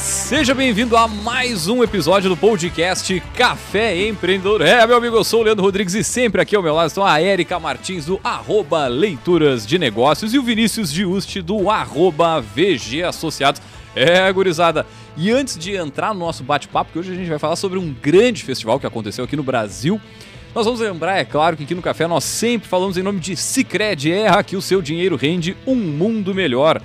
Seja bem-vindo a mais um episódio do podcast Café Empreendedor. É, meu amigo, eu sou o Leandro Rodrigues e sempre aqui ao meu lado estão a Érica Martins do arroba Leituras de Negócios e o Vinícius Giusti do arroba VG Associados. É, gurizada. E antes de entrar no nosso bate-papo, que hoje a gente vai falar sobre um grande festival que aconteceu aqui no Brasil, nós vamos lembrar, é claro, que aqui no Café nós sempre falamos em nome de Cicred. Erra que o seu dinheiro rende um mundo melhor.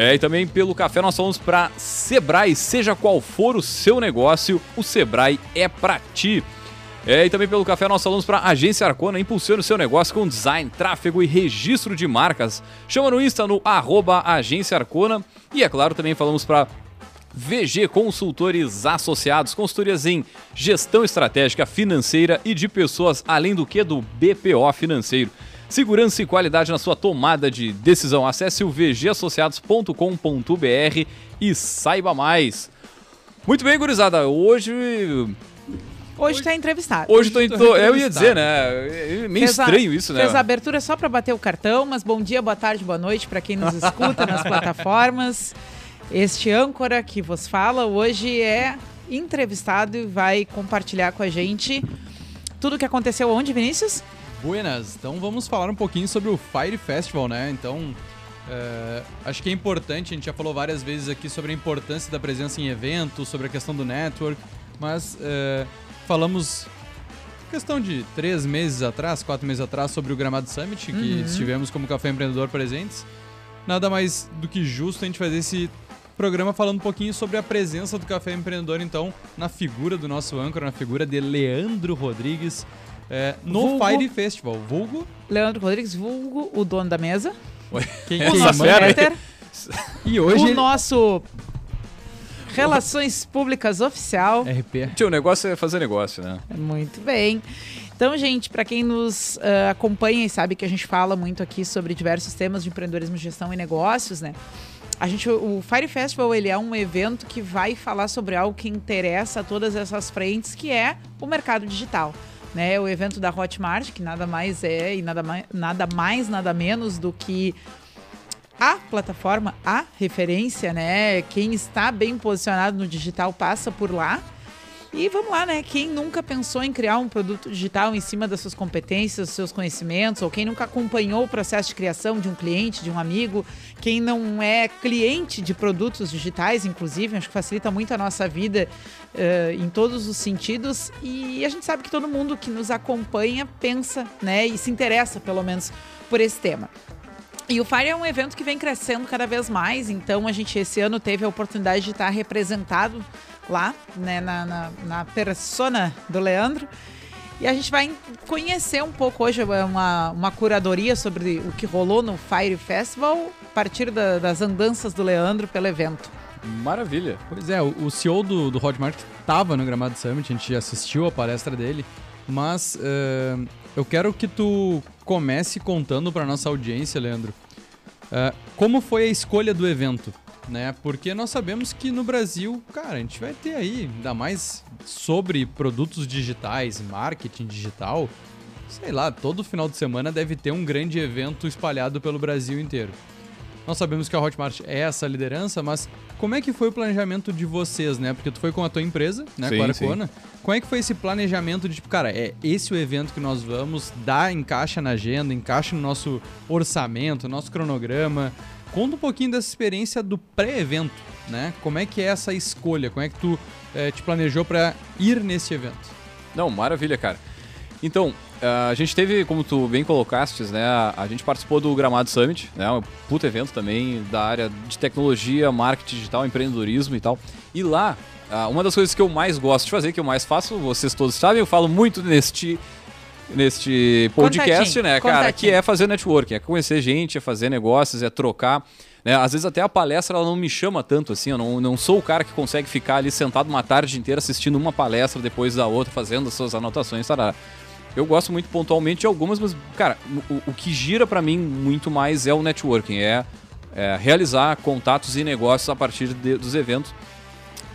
É, e também pelo café nós falamos para Sebrae, seja qual for o seu negócio, o Sebrae é para ti. É, e também pelo café nós falamos para Agência Arcona, impulsione o seu negócio com design, tráfego e registro de marcas. Chama no Insta no arroba Agência Arcona. E é claro, também falamos para VG Consultores Associados, consultorias em gestão estratégica financeira e de pessoas, além do que do BPO financeiro. Segurança e qualidade na sua tomada de decisão. Acesse o vgassociados.com.br e saiba mais. Muito bem, gurizada. Hoje Hoje está entrevistado. Hoje tô, tô, eu ia dizer, né? É meio fez estranho a, isso, né? Fez a abertura só para bater o cartão, mas bom dia, boa tarde, boa noite para quem nos escuta nas plataformas. Este âncora que vos fala hoje é entrevistado e vai compartilhar com a gente tudo o que aconteceu onde, Vinícius? Buenas, então vamos falar um pouquinho sobre o Fire Festival, né? Então, é, acho que é importante, a gente já falou várias vezes aqui sobre a importância da presença em eventos, sobre a questão do network, mas é, falamos questão de três meses atrás, quatro meses atrás, sobre o Gramado Summit, que uhum. estivemos como Café Empreendedor presentes. Nada mais do que justo a gente fazer esse programa falando um pouquinho sobre a presença do Café Empreendedor, então, na figura do nosso âncora, na figura de Leandro Rodrigues, é, no vulgo, Fire Festival. Vulgo? Leandro Rodrigues, vulgo, o dono da mesa. Quem, o nosso Peter. E hoje... O ele... nosso Relações Públicas Oficial. RP. Tio, o negócio é fazer negócio, né? Muito bem. Então, gente, para quem nos uh, acompanha e sabe que a gente fala muito aqui sobre diversos temas de empreendedorismo, gestão e negócios, né? A gente, o Fire Festival ele é um evento que vai falar sobre algo que interessa a todas essas frentes, que é o mercado digital né? O evento da Hotmart, que nada mais é e nada mais, nada mais, nada menos do que a plataforma, a referência, né? Quem está bem posicionado no digital passa por lá. E vamos lá, né? Quem nunca pensou em criar um produto digital em cima das suas competências, dos seus conhecimentos, ou quem nunca acompanhou o processo de criação de um cliente, de um amigo, quem não é cliente de produtos digitais, inclusive, acho que facilita muito a nossa vida uh, em todos os sentidos. E a gente sabe que todo mundo que nos acompanha pensa, né? E se interessa, pelo menos, por esse tema. E o Fire é um evento que vem crescendo cada vez mais, então a gente esse ano teve a oportunidade de estar representado lá, né, na, na, na persona do Leandro. E a gente vai conhecer um pouco hoje é uma, uma curadoria sobre o que rolou no Fire Festival a partir da, das andanças do Leandro pelo evento. Maravilha. Pois é, o, o CEO do, do Hotmart estava no Gramado Summit, a gente assistiu a palestra dele, mas uh, eu quero que tu comece contando para nossa audiência, Leandro, uh, como foi a escolha do evento né? Porque nós sabemos que no Brasil, cara, a gente vai ter aí, ainda mais sobre produtos digitais, marketing digital, sei lá, todo final de semana deve ter um grande evento espalhado pelo Brasil inteiro. Nós sabemos que a Hotmart é essa liderança, mas como é que foi o planejamento de vocês, né? Porque tu foi com a tua empresa, né, sim, com a Arcona. Como é que foi esse planejamento de, tipo, cara, é esse o evento que nós vamos, dá, encaixa na agenda, encaixa no nosso orçamento, nosso cronograma, Conta um pouquinho dessa experiência do pré-evento, né? Como é que é essa escolha? Como é que tu é, te planejou para ir nesse evento? Não, maravilha, cara. Então, a gente teve, como tu bem colocaste, né? A gente participou do Gramado Summit, né? Um puto evento também da área de tecnologia, marketing digital, empreendedorismo e tal. E lá, uma das coisas que eu mais gosto de fazer, que eu mais faço, vocês todos sabem, eu falo muito neste neste podcast, né, cara, Contatinho. que é fazer networking, é conhecer gente, é fazer negócios, é trocar. Né? Às vezes até a palestra ela não me chama tanto assim, eu não, não sou o cara que consegue ficar ali sentado uma tarde inteira assistindo uma palestra depois da outra, fazendo as suas anotações, tará. Eu gosto muito pontualmente de algumas, mas, cara, o, o que gira para mim muito mais é o networking, é, é, realizar contatos e negócios a partir de, dos eventos.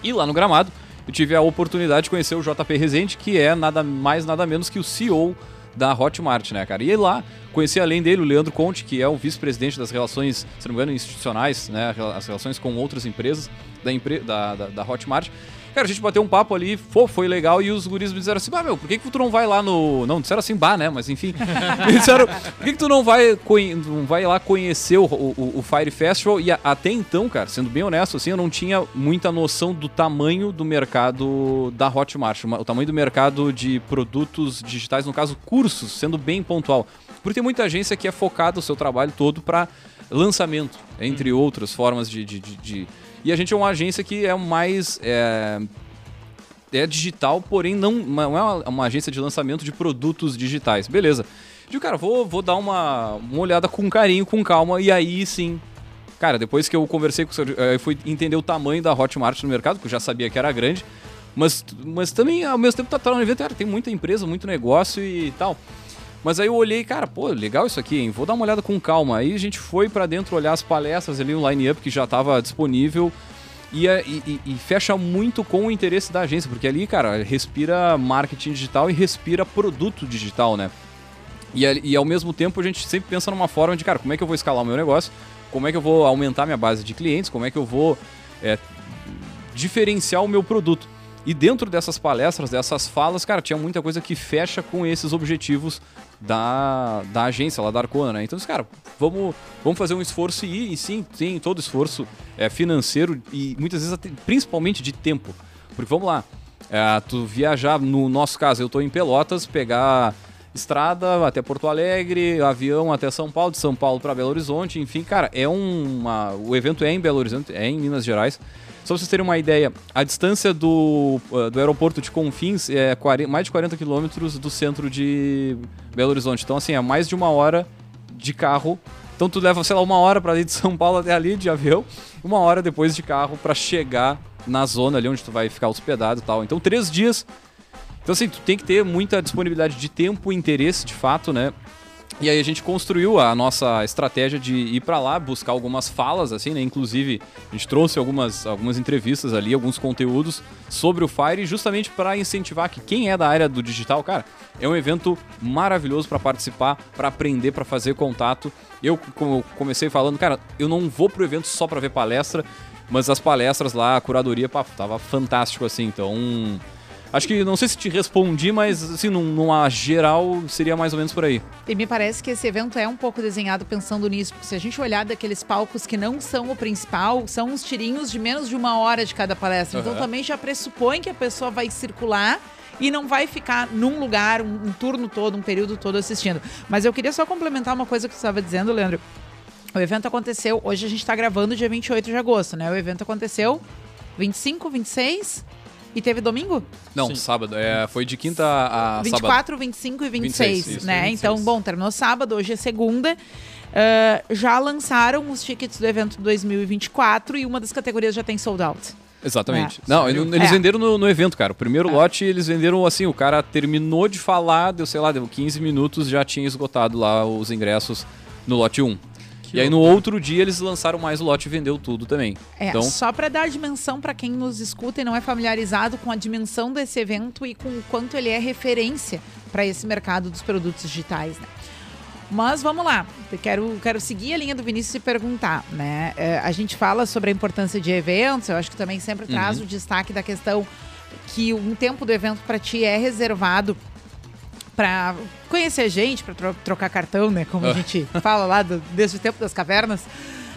E lá no Gramado, eu tive a oportunidade de conhecer o JP Rezende, que é nada mais, nada menos que o CEO da Hotmart, né, cara? E lá conheci além dele o Leandro Conte, que é o vice-presidente das relações, se não me engano, institucionais, né, as relações com outras empresas da, da, da, da Hotmart. Cara, a gente bateu um papo ali, foi, foi legal, e os guris me disseram assim, ah, meu, por que, que tu não vai lá no... Não, disseram assim, bah, né, mas enfim. me disseram, por que, que tu não vai, não vai lá conhecer o, o, o Fire Festival? E a, até então, cara, sendo bem honesto, assim, eu não tinha muita noção do tamanho do mercado da Hotmart, o tamanho do mercado de produtos digitais, no caso, cursos, sendo bem pontual. Porque tem muita agência que é focada o seu trabalho todo para lançamento, entre outras formas de, de, de, de e a gente é uma agência que é mais. É, é digital, porém não, não é uma, uma, agência de lançamento de produtos digitais. Beleza. Digo, cara, vou, vou dar uma, uma olhada com carinho, com calma, e aí sim. Cara, depois que eu conversei com o senhor, eu fui entender o tamanho da Hotmart no mercado, que eu já sabia que era grande. Mas, mas também, ao mesmo tempo, tá, tá no evento, cara, tem muita empresa, muito negócio e tal. Mas aí eu olhei, cara, pô, legal isso aqui, hein? Vou dar uma olhada com calma. Aí a gente foi para dentro olhar as palestras ali, o line-up que já estava disponível. E, e, e, fecha muito com o interesse da agência, porque ali, cara, respira marketing digital e respira produto digital, né? E, e ao mesmo tempo a gente sempre pensa numa forma de, cara, como é que eu vou escalar o meu negócio? Como é que eu vou aumentar minha base de clientes? Como é que eu vou é, diferenciar o meu produto? E dentro dessas palestras, dessas falas, cara, tinha muita coisa que fecha com esses objetivos da, da agência lá da Arcona, né? Então, cara, vamos, vamos fazer um esforço e e sim, tem todo esforço é, financeiro e muitas vezes principalmente de tempo. Porque vamos lá, é, tu viajar, no nosso caso, eu estou em Pelotas, pegar estrada até Porto Alegre, avião até São Paulo, de São Paulo para Belo Horizonte, enfim, cara, é uma. O evento é em Belo Horizonte, é em Minas Gerais. Só pra vocês terem uma ideia, a distância do, uh, do aeroporto de Confins é 40, mais de 40 quilômetros do centro de Belo Horizonte. Então, assim, é mais de uma hora de carro. Então, tu leva, sei lá, uma hora para ir de São Paulo até ali de avião, uma hora depois de carro para chegar na zona ali onde tu vai ficar hospedado e tal. Então, três dias. Então, assim, tu tem que ter muita disponibilidade de tempo e interesse, de fato, né? E aí a gente construiu a nossa estratégia de ir para lá, buscar algumas falas, assim, né? Inclusive, a gente trouxe algumas, algumas entrevistas ali, alguns conteúdos sobre o Fire, justamente para incentivar que quem é da área do digital, cara, é um evento maravilhoso para participar, para aprender, para fazer contato. Eu, como comecei falando, cara, eu não vou pro evento só para ver palestra, mas as palestras lá, a curadoria, pá, tava fantástico, assim, então... Acho que não sei se te respondi, mas assim, numa geral, seria mais ou menos por aí. E me parece que esse evento é um pouco desenhado pensando nisso. Se a gente olhar daqueles palcos que não são o principal, são uns tirinhos de menos de uma hora de cada palestra. Uhum. Então também já pressupõe que a pessoa vai circular e não vai ficar num lugar um, um, turno todo, um período todo assistindo. Mas eu queria só complementar uma coisa que você estava dizendo, Leandro. O evento aconteceu, hoje a gente está gravando dia 28 de agosto, né? O evento aconteceu 25, 26 e teve domingo? Não, Sim. sábado. É, foi de quinta a 24, sábado. 25 e 26, 26 isso, né? 26. Então, bom, terminou sábado, hoje é segunda. Uh, já lançaram os tickets do evento 2024 e uma das categorias já tem sold out. Exatamente. É. Não, eles é. venderam no, no, evento, cara. O primeiro é. lote eles venderam assim, o cara terminou de falar, deu, sei lá, deu 15 minutos, já tinha esgotado lá os ingressos no lote 1 e aí no outro dia eles lançaram mais o lote e vendeu tudo também. É, então... só para dar dimensão para quem nos escuta e não é familiarizado com a dimensão desse evento e com o quanto ele é referência para esse mercado dos produtos digitais, né? Mas vamos lá, eu quero, quero seguir a linha do Vinícius e perguntar, né? É, a gente fala sobre a importância de eventos, eu acho que também sempre traz uhum. o destaque da questão que um tempo do evento para ti é reservado para conhecer gente, para tro trocar cartão, né? Como a ah. gente fala lá do, desde o tempo das cavernas.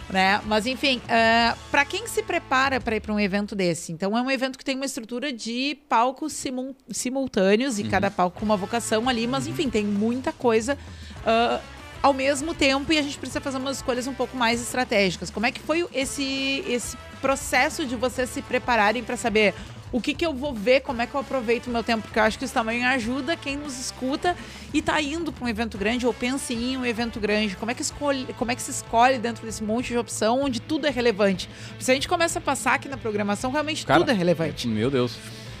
Né? Mas enfim, uh, ah, para quem se prepara para ir para um evento desse, então é um evento que tem uma estrutura de palcos simul simultâneos e uhum. cada palco com uma vocação ali, mas enfim, tem muita coisa uh, ao mesmo tempo e a gente precisa fazer umas escolhas um pouco mais estratégicas. Como é que foi esse, esse processo de vocês se prepararem para saber o que, que eu vou ver, como é que eu aproveito o meu tempo, porque eu acho que isso também ajuda quem nos escuta e tá indo para um evento grande ou pensa em ir um evento grande. Como é que escolhe, como é que se escolhe dentro desse monte de opção onde tudo é relevante? Se a gente começa a passar aqui na programação, realmente Cara, tudo é relevante. Meu Deus.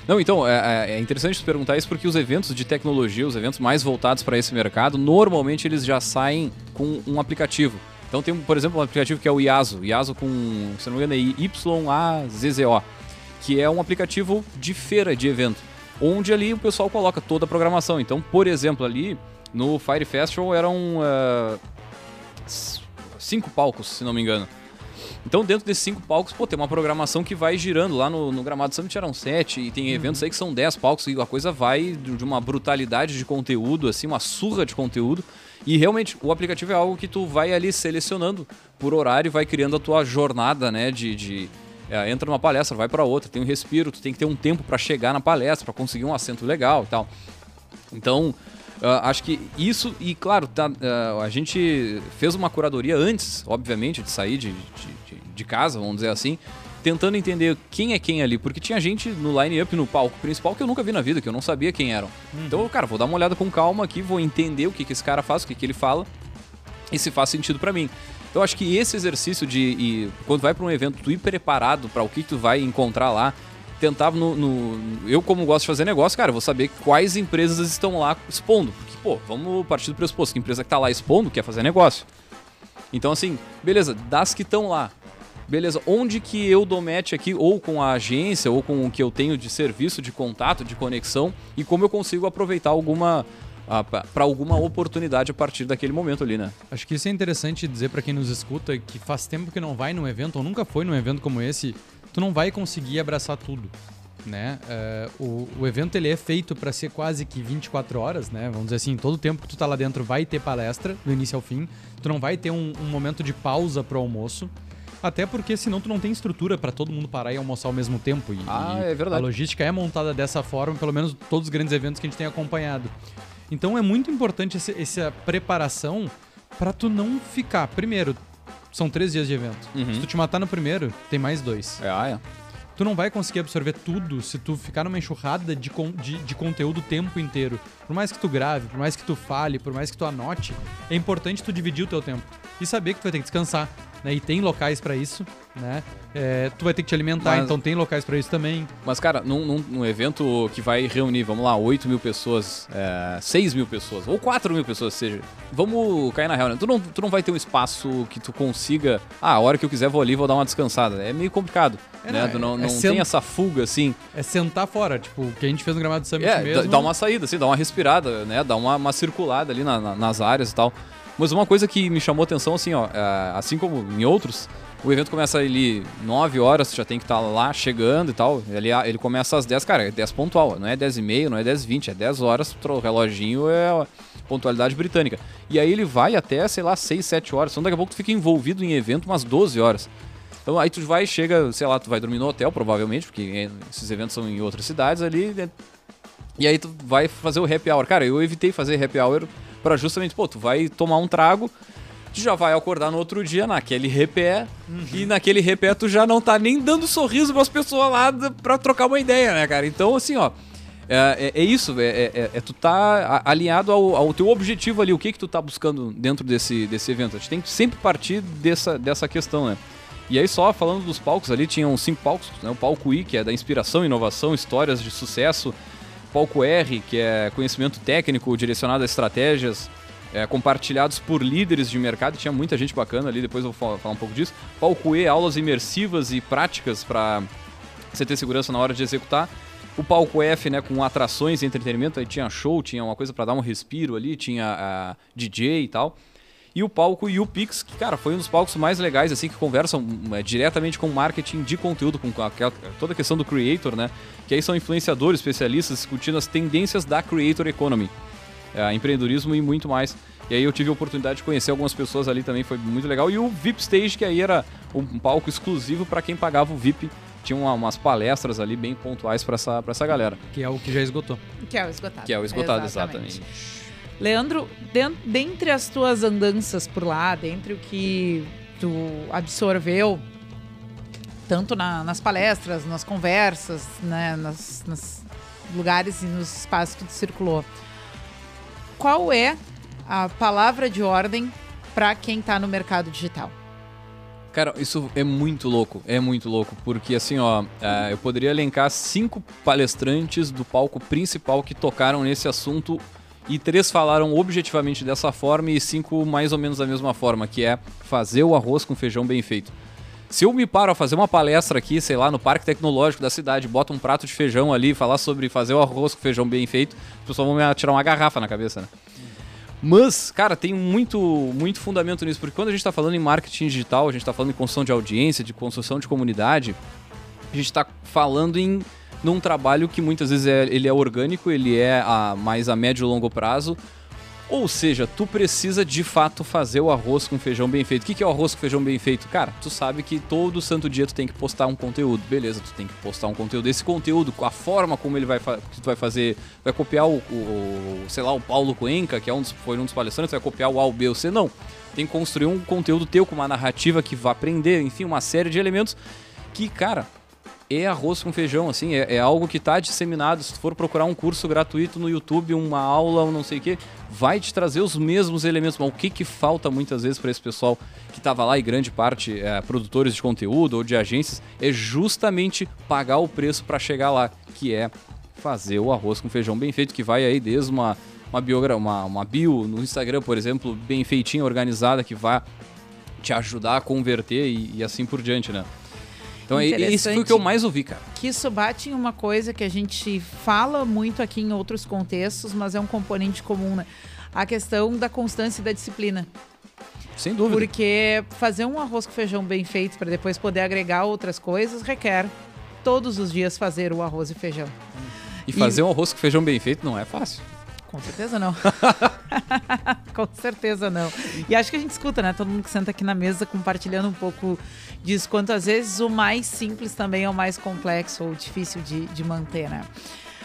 Não, então, é, é, é interessante perguntar isso porque os eventos de tecnologia, os eventos mais voltados para esse mercado, normalmente eles já saem com um aplicativo. Então tem, por exemplo, um aplicativo que é o IASO. IASO com, se não me engano, é Y-A-Z-Z-O que é um aplicativo de feira de evento, onde ali o pessoal coloca toda a programação. Então, por exemplo, ali No Fire Festival eram uh, cinco palcos, se não me engano. Então, dentro desses cinco palcos, pô, tem uma programação que vai girando. Lá no, no Gramado Summit eram sete, e tem eventos aí que são dez palcos, e a coisa vai de uma brutalidade de conteúdo, assim, uma surra de conteúdo. E realmente, o aplicativo é algo que tu vai ali selecionando por horário, vai criando a tua jornada, né, de... de é, entra numa palestra, vai para outra, tem um respiro, tu tem que ter um tempo para chegar na palestra, para conseguir um assento legal e tal. Então, Uh, acho que isso, e claro, tá, uh, a gente fez uma curadoria antes, obviamente, de sair de, de, de, casa, vamos dizer assim, tentando entender quem é quem ali, porque tinha gente no line-up, no palco principal, que eu nunca vi na vida, que eu não sabia quem eram. Uhum. Então, cara, vou dar uma olhada com calma aqui, vou entender o que, que esse cara faz, o que, que ele fala, e se faz sentido para mim. Então, acho que esse exercício de, e, quando vai para um evento, tu ir preparado para o que, tu vai encontrar lá, tentava no, no, Eu, como gosto de fazer negócio, cara, vou saber quais empresas estão lá expondo. Porque, pô, vamos partir do pressuposto que a empresa que tá lá expondo quer fazer negócio. Então, assim, beleza, das que estão lá. Beleza, onde que eu dou match aqui, ou com a agência, ou com o que eu tenho de serviço, de contato, de conexão, e como eu consigo aproveitar alguma para alguma oportunidade a partir daquele momento ali, né? Acho que isso é interessante dizer para quem nos escuta que faz tempo que não vai num evento ou nunca foi num evento como esse tu não vai conseguir abraçar tudo. Né? Uh, o, o evento ele é feito para ser quase que 24 horas, né? Vamos dizer assim, todo o tempo que tu tá lá dentro vai ter palestra, do início ao fim. Tu não vai ter um, um momento de pausa pro almoço. Até porque senão tu não tem estrutura para todo mundo parar e almoçar ao mesmo tempo. E, ah, é verdade. A logística é montada dessa forma, pelo menos todos os grandes eventos que a gente tem acompanhado. Então é muito importante esse, essa preparação para tu não ficar, primeiro, são três dias de evento. Uhum. Se tu te matar no primeiro, tem mais dois. É, ah, é. Tu não vai conseguir absorver tudo se tu ficar numa enxurrada de, con de, de conteúdo o tempo inteiro. Por mais que tu grave, por mais que tu fale, por mais que tu anote, é importante tu dividir o teu tempo. E saber que tu vai ter que descansar, né? E tem locais para isso, né? É, tu vai ter que te alimentar, mas, então tem locais para isso também. Mas, cara, num, num, num, evento que vai reunir, vamos lá, 8 mil pessoas, é, 6 mil pessoas, ou 4 mil pessoas, seja, vamos cair na real, né? Tu não, tu não vai ter um espaço que tu consiga, ah, a hora que eu quiser vou ali vou dar uma descansada. É meio complicado, é, né? Tu não, é, não tem essa fuga, assim. É sentar fora, tipo, o que a gente fez no Gramado do Summit é, mesmo. Dá uma saída, assim, dá uma respirada, né? Dá uma, uma circulada ali na, na, nas áreas e tal. Mas uma coisa que me chamou atenção, assim, ó, é, assim como em outros, o evento começa ali 9 horas, já tem que estar tá lá chegando e tal. Ele, ele começa às 10, cara, é 10 pontual, não é 10 e meio, não é 10 e 20, é 10 horas, o reloginho é pontualidade britânica. E aí ele vai até, sei lá, 6, 7 horas, então daqui a pouco tu fica envolvido em evento umas 12 horas. Então aí tu vai, chega, sei lá, tu vai dormir no hotel provavelmente, porque esses eventos são em outras cidades ali, né? e aí tu vai fazer o happy hour. Cara, eu evitei fazer happy hour para justamente, pô, tu vai tomar um trago, tu já vai acordar no outro dia naquele repé, uhum. e naquele repé tu já não tá nem dando sorriso pras pessoas lá pra trocar uma ideia, né, cara? Então, assim, ó. É, é, é isso, é, é, é, tu tá alinhado ao, ao, teu objetivo ali, o que que tu tá buscando dentro desse, desse evento. A gente tem que sempre partir dessa, dessa questão, né? E aí só falando dos palcos ali, tinham cinco palcos, né? O palco I, que é da inspiração, inovação, histórias de sucesso. Palco R, que é conhecimento técnico direcionado a estratégias é, compartilhados por líderes de mercado. Tinha muita gente bacana ali, depois eu vou falar um pouco disso. Palco E, aulas imersivas e práticas para você ter segurança na hora de executar. O palco F, né, com atrações e entretenimento, aí tinha show, tinha uma coisa para dar um respiro ali, tinha uh, DJ e tal. E o palco UPix, que, cara, foi um dos palcos mais legais, assim, que conversam é, diretamente com marketing de conteúdo, com aquela, toda a questão do creator, né? Que aí são influenciadores, especialistas discutindo as tendências da creator economy é, empreendedorismo e muito mais. E aí eu tive a oportunidade de conhecer algumas pessoas ali também, foi muito legal. E o VIP Stage, que aí era um palco exclusivo para quem pagava o VIP. Tinha uma, umas palestras ali bem pontuais para essa, essa galera. Que é o que já esgotou. Que é o esgotado. Que é o esgotado, exatamente. exatamente. Leandro, dentre as tuas andanças por lá, dentre o que tu absorveu, tanto na, nas palestras, nas conversas, né, nas, lugares e nos espaços que tu circulou, qual é a palavra de ordem para quem está no mercado digital? Cara, isso é muito louco, é muito louco, porque assim, ó, é, eu poderia elencar cinco palestrantes do palco principal que tocaram nesse assunto e três falaram objetivamente dessa forma e cinco mais ou menos da mesma forma, que é fazer o arroz com feijão bem feito. Se eu me paro a fazer uma palestra aqui, sei lá, no Parque Tecnológico da cidade, bota um prato de feijão ali, falar sobre fazer o arroz com feijão bem feito, as pessoas vão me tirar uma garrafa na cabeça, né? Mas, cara, tem muito, muito fundamento nisso, porque quando a gente está falando em marketing digital, a gente está falando em construção de audiência, de construção de comunidade, a gente está falando em num trabalho que muitas vezes é, ele é orgânico, ele é a, mais a médio e longo prazo, ou seja, tu precisa de fato fazer o arroz com feijão bem feito. O que é o arroz com feijão bem feito? Cara, tu sabe que todo santo dia tu tem que postar um conteúdo. Beleza, tu tem que postar um conteúdo. Esse conteúdo, a forma como ele vai, que tu vai fazer, vai copiar o, o, sei lá, o Paulo Cuenca, que é um dos, foi um dos palestrantes, vai copiar o A, o B, C. Não. Tem que construir um conteúdo teu com uma narrativa que vá aprender, enfim, uma série de elementos que, cara, é arroz com feijão, assim, é, é, algo que está disseminado. Se tu for procurar um curso gratuito no YouTube, uma aula, ou não sei o que, vai te trazer os mesmos elementos. Mas o que, que falta muitas vezes para esse pessoal que estava lá e grande parte é, produtores de conteúdo ou de agências é justamente pagar o preço para chegar lá, que é fazer o arroz com feijão bem feito, que vai aí desde uma, uma, biogra uma, uma bio no Instagram, por exemplo, bem feitinha, organizada, que vai te ajudar a converter e, e assim por diante, né? Então, isso foi o que eu mais ouvi, cara. Que isso bate em uma coisa que a gente fala muito aqui em outros contextos, mas é um componente comum, né? A questão da constância e da disciplina. Sem dúvida. Porque fazer um arroz com feijão bem feito para depois poder agregar outras coisas requer todos os dias fazer o arroz e feijão. E fazer e... um arroz com feijão bem feito não é fácil. Com certeza não. Com certeza não. E acho que a gente escuta, né? Todo mundo que senta aqui na mesa compartilhando um pouco disso. Quanto às vezes o mais simples também é o mais complexo ou difícil de, de manter, né?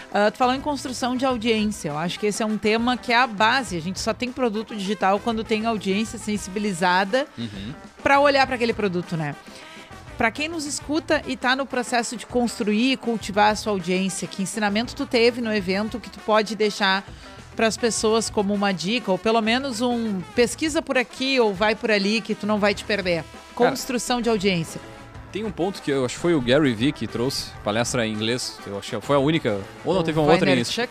Uh, tu falou em construção de audiência. Eu acho que esse é um tema que é a base. A gente só tem produto digital quando tem audiência sensibilizada uhum. para olhar para aquele produto, né? Para quem nos escuta e está no processo de construir e cultivar a sua audiência, que ensinamento tu teve no evento que tu pode deixar para as pessoas como uma dica, ou pelo menos um pesquisa por aqui ou vai por ali que tu não vai te perder? Construção Cara, de audiência. Tem um ponto que eu acho que foi o Gary Vee que trouxe, palestra em inglês, eu acho que foi a única, ou não o teve uma outra em Chuck.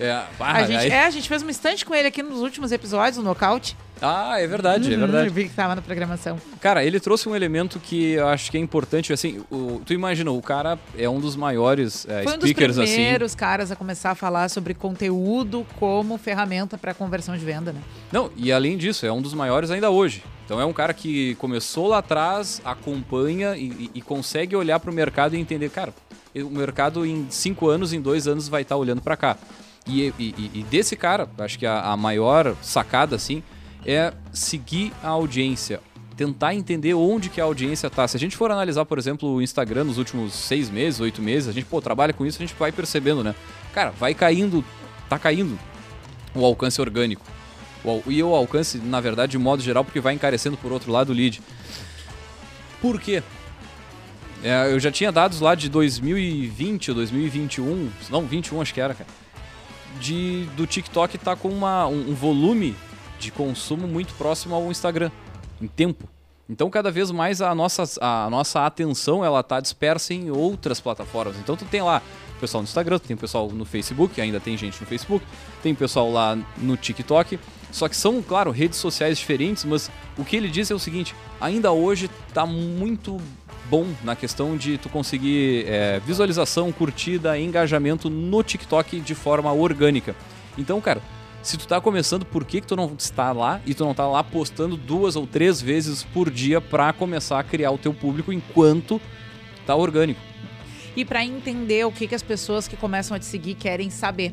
É, a, gente, aí... é, a gente fez uma estante com ele aqui nos últimos episódios, no Nocaute. Ah, é verdade, é uhum, é verdade. Eu vi que tava na programação. Cara, ele trouxe um elemento que eu acho que é importante, assim, o, tu imagina, o cara é um dos maiores é, Foi speakers, um dos assim. primeiros caras a começar a falar sobre conteúdo como ferramenta para conversão de venda, né? Não, e além disso, é um dos maiores ainda hoje. Então é um cara que começou lá atrás, acompanha e, e, e consegue olhar para o mercado e entender, cara, o mercado em cinco anos, em dois anos vai estar tá olhando para cá. E, e, e, desse cara, acho que a, a maior sacada, assim, é seguir a audiência tentar entender onde que a audiência está. Se a gente for analisar, por exemplo, o Instagram nos últimos seis meses, oito meses, a gente pô, trabalha com isso, a gente vai percebendo, né? Cara, vai caindo, tá caindo o alcance orgânico. E o alcance, na verdade, de modo geral, porque vai encarecendo por outro lado o lead. Por quê? É, eu já tinha dados lá de 2020 ou 2021, não, 21 acho que era, cara. De, do TikTok tá com uma, um, um volume de consumo muito próximo ao Instagram, em tempo. Então, cada vez mais a nossa, a nossa atenção ela está dispersa em outras plataformas. Então, tu tem lá o pessoal no Instagram, tu tem o pessoal no Facebook, ainda tem gente no Facebook, tem o pessoal lá no TikTok. Só que são, claro, redes sociais diferentes, mas o que ele diz é o seguinte: ainda hoje está muito bom na questão de tu conseguir é, visualização, curtida, engajamento no TikTok de forma orgânica. Então, cara, se tu tá começando, por que, que tu não está lá e tu não tá lá postando duas ou três vezes por dia para começar a criar o teu público enquanto tá orgânico? E para entender o que, que as pessoas que começam a te seguir querem saber.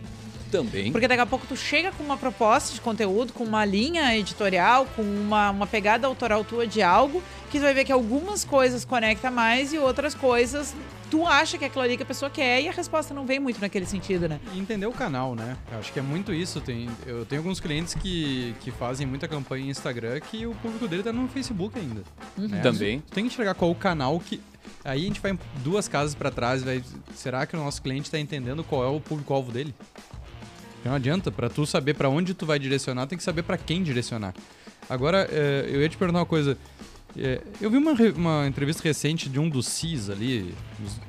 Também. Porque daqui a pouco tu chega com uma proposta de conteúdo, com uma linha editorial, com uma, uma pegada autoral tua de algo, que tu vai ver que algumas coisas conecta mais e outras coisas tu acha que é aquilo ali que a pessoa quer e a resposta não vem muito naquele sentido, né? E entender o canal, né? Eu acho que é muito isso. Tem, eu tenho alguns clientes que, que fazem muita campanha em Instagram que o público dele tá no Facebook ainda. Uhum. Né? Também. Tu tem que enxergar qual o canal que. Aí a gente vai duas casas para trás, vai. Será que o nosso cliente está entendendo qual é o público-alvo dele? Não adianta, para tu saber para onde tu vai direcionar, tem que saber para quem direcionar. Agora, é, eu ia te perguntar uma coisa. É, eu vi uma, uma entrevista recente de um dos CIS ali,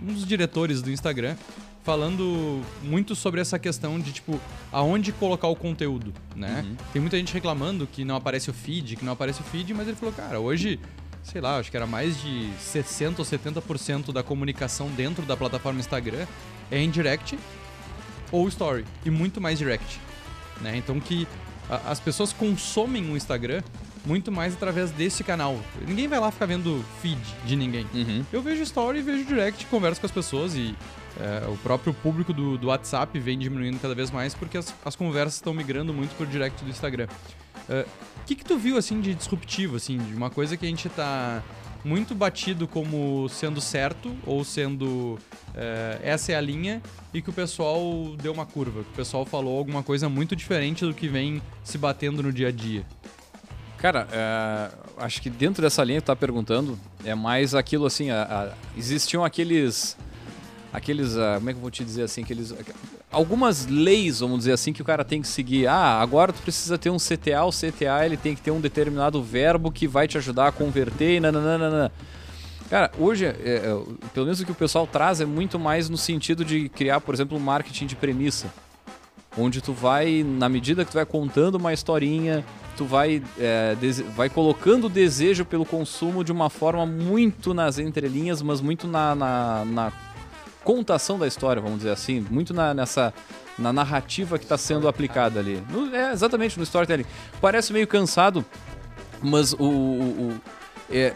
um dos diretores do Instagram, falando muito sobre essa questão de, tipo, aonde colocar o conteúdo, né? Uhum. Tem muita gente reclamando que não aparece o feed, que não aparece o feed, mas ele falou, cara, hoje, sei lá, acho que era mais de 60% ou 70% da comunicação dentro da plataforma Instagram é em direct ou story, e muito mais direct, né? Então que a- as pessoas consomem o Instagram muito mais através desse canal. Ninguém vai lá ficar vendo feed de ninguém. Uhum. Eu vejo story, vejo direct, converso com as pessoas e é, o próprio público do, do WhatsApp vem diminuindo cada vez mais porque as, as conversas estão migrando muito pro direct do Instagram. O que, que tu viu assim de disruptivo, assim, de uma coisa que a gente tá muito batido como sendo certo ou sendo é, essa é a linha e que o pessoal deu uma curva, que o pessoal falou alguma coisa muito diferente do que vem se batendo no dia a dia. Cara, é, acho que dentro dessa linha que tu tá perguntando, é mais aquilo assim, a- a- existiam aqueles. Aqueles. ah, como é que eu vou te dizer assim? Aqueles. Algumas leis, vamos dizer assim, que o cara tem que seguir. Ah, agora tu precisa ter um CTA, o CTA ele tem que ter um determinado verbo que vai te ajudar a converter e nananana. Cara, hoje, é, é, pelo menos o que o pessoal traz é muito mais no sentido de criar, por exemplo, um marketing de premissa onde tu vai, na medida que tu vai contando uma historinha, tu vai, é, vai colocando o desejo pelo consumo de uma forma muito nas entrelinhas, mas muito na, na, na contação da história, vamos dizer assim, muito na, nessa na narrativa que está sendo aplicada ali. No- é, exatamente, no storytelling. Parece meio cansado, mas o, o- o- é,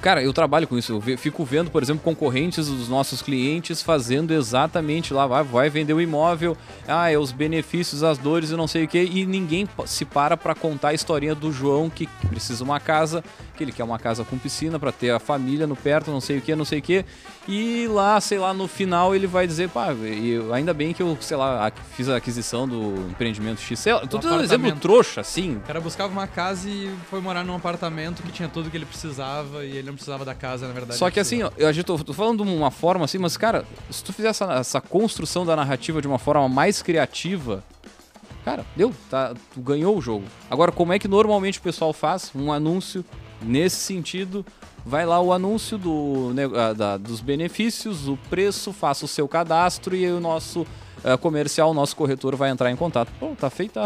Cara, eu trabalho com isso. Eu fico vendo, por exemplo, concorrentes dos nossos clientes fazendo exatamente lá. Vai, vai vender o imóvel, ah, é os benefícios, as dores e não sei o que. E ninguém se para pra contar a historinha do João que precisa uma casa, que ele quer uma casa com piscina pra ter a família no perto, não sei o que, não sei o que. E lá, sei lá, no final ele vai dizer, pá, eu, ainda bem que eu, sei lá, a- fiz a aquisição do empreendimento X. Sei lá, tô dando um exemplo trouxa, assim, O cara buscava uma casa e foi morar num apartamento que tinha tudo que ele precisava e ele não precisava da casa, na verdade. Só que assim, ó, eu tô, tô falando de uma forma assim, mas cara, se tu fizer essa, essa construção da narrativa de uma forma mais criativa, cara, deu, tá, tu ganhou o jogo. Agora, como é que normalmente o pessoal faz um anúncio nesse sentido? Vai lá o anúncio do, ah, da- dos benefícios, o preço, faça o seu cadastro e aí o nosso ah, comercial, o nosso corretor vai entrar em contato. Pô, tá feita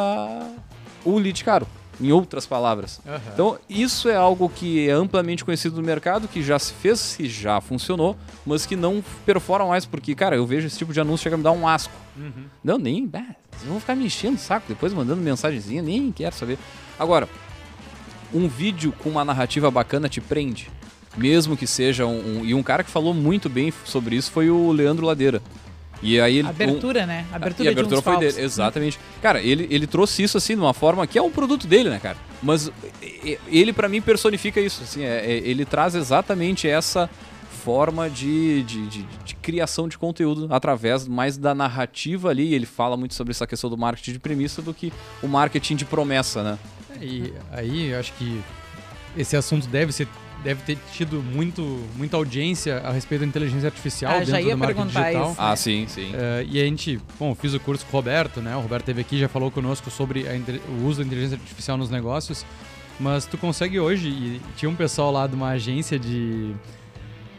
o lead caro, em outras palavras. Aham. Então, isso é algo que é amplamente conhecido no mercado, que já se fez, que já funcionou, mas que não perfora mais, porque, cara, eu vejo esse tipo de anúncio chega a me dar um asco. Uhum. Não, nem. Ah, vocês vão ficar me enchendo o saco depois mandando mensagenzinha, nem quero saber. Agora, um vídeo com uma narrativa bacana te prende. Mesmo que seja um, um- E um cara que falou muito bem sobre isso foi o Leandro Ladeira. E aí ele. um- Abertura, né? Abertura, e a abertura de foi falsos. dele, exatamente. Cara, ele, ele trouxe isso assim de uma forma que é um produto dele, né, cara? Mas ele pra mim personifica isso, assim, é- é- ele traz exatamente essa forma de, de, de- de criação de conteúdo através mais da narrativa ali. Ele fala muito sobre essa questão do marketing de premissa do que o marketing de promessa, né? E aí eu acho que esse assunto deve ser deve ter tido muito, muita audiência a respeito da inteligência artificial Ah, dentro já ia do marketing perguntar digital. isso. Ah, né? sim, sim. É, e a gente, bom, fiz o curso com o Roberto, né? O Roberto teve aqui, já falou conosco sobre a o uso da inteligência artificial nos negócios. Mas tu consegue hoje, e tinha um pessoal lá de uma agência de.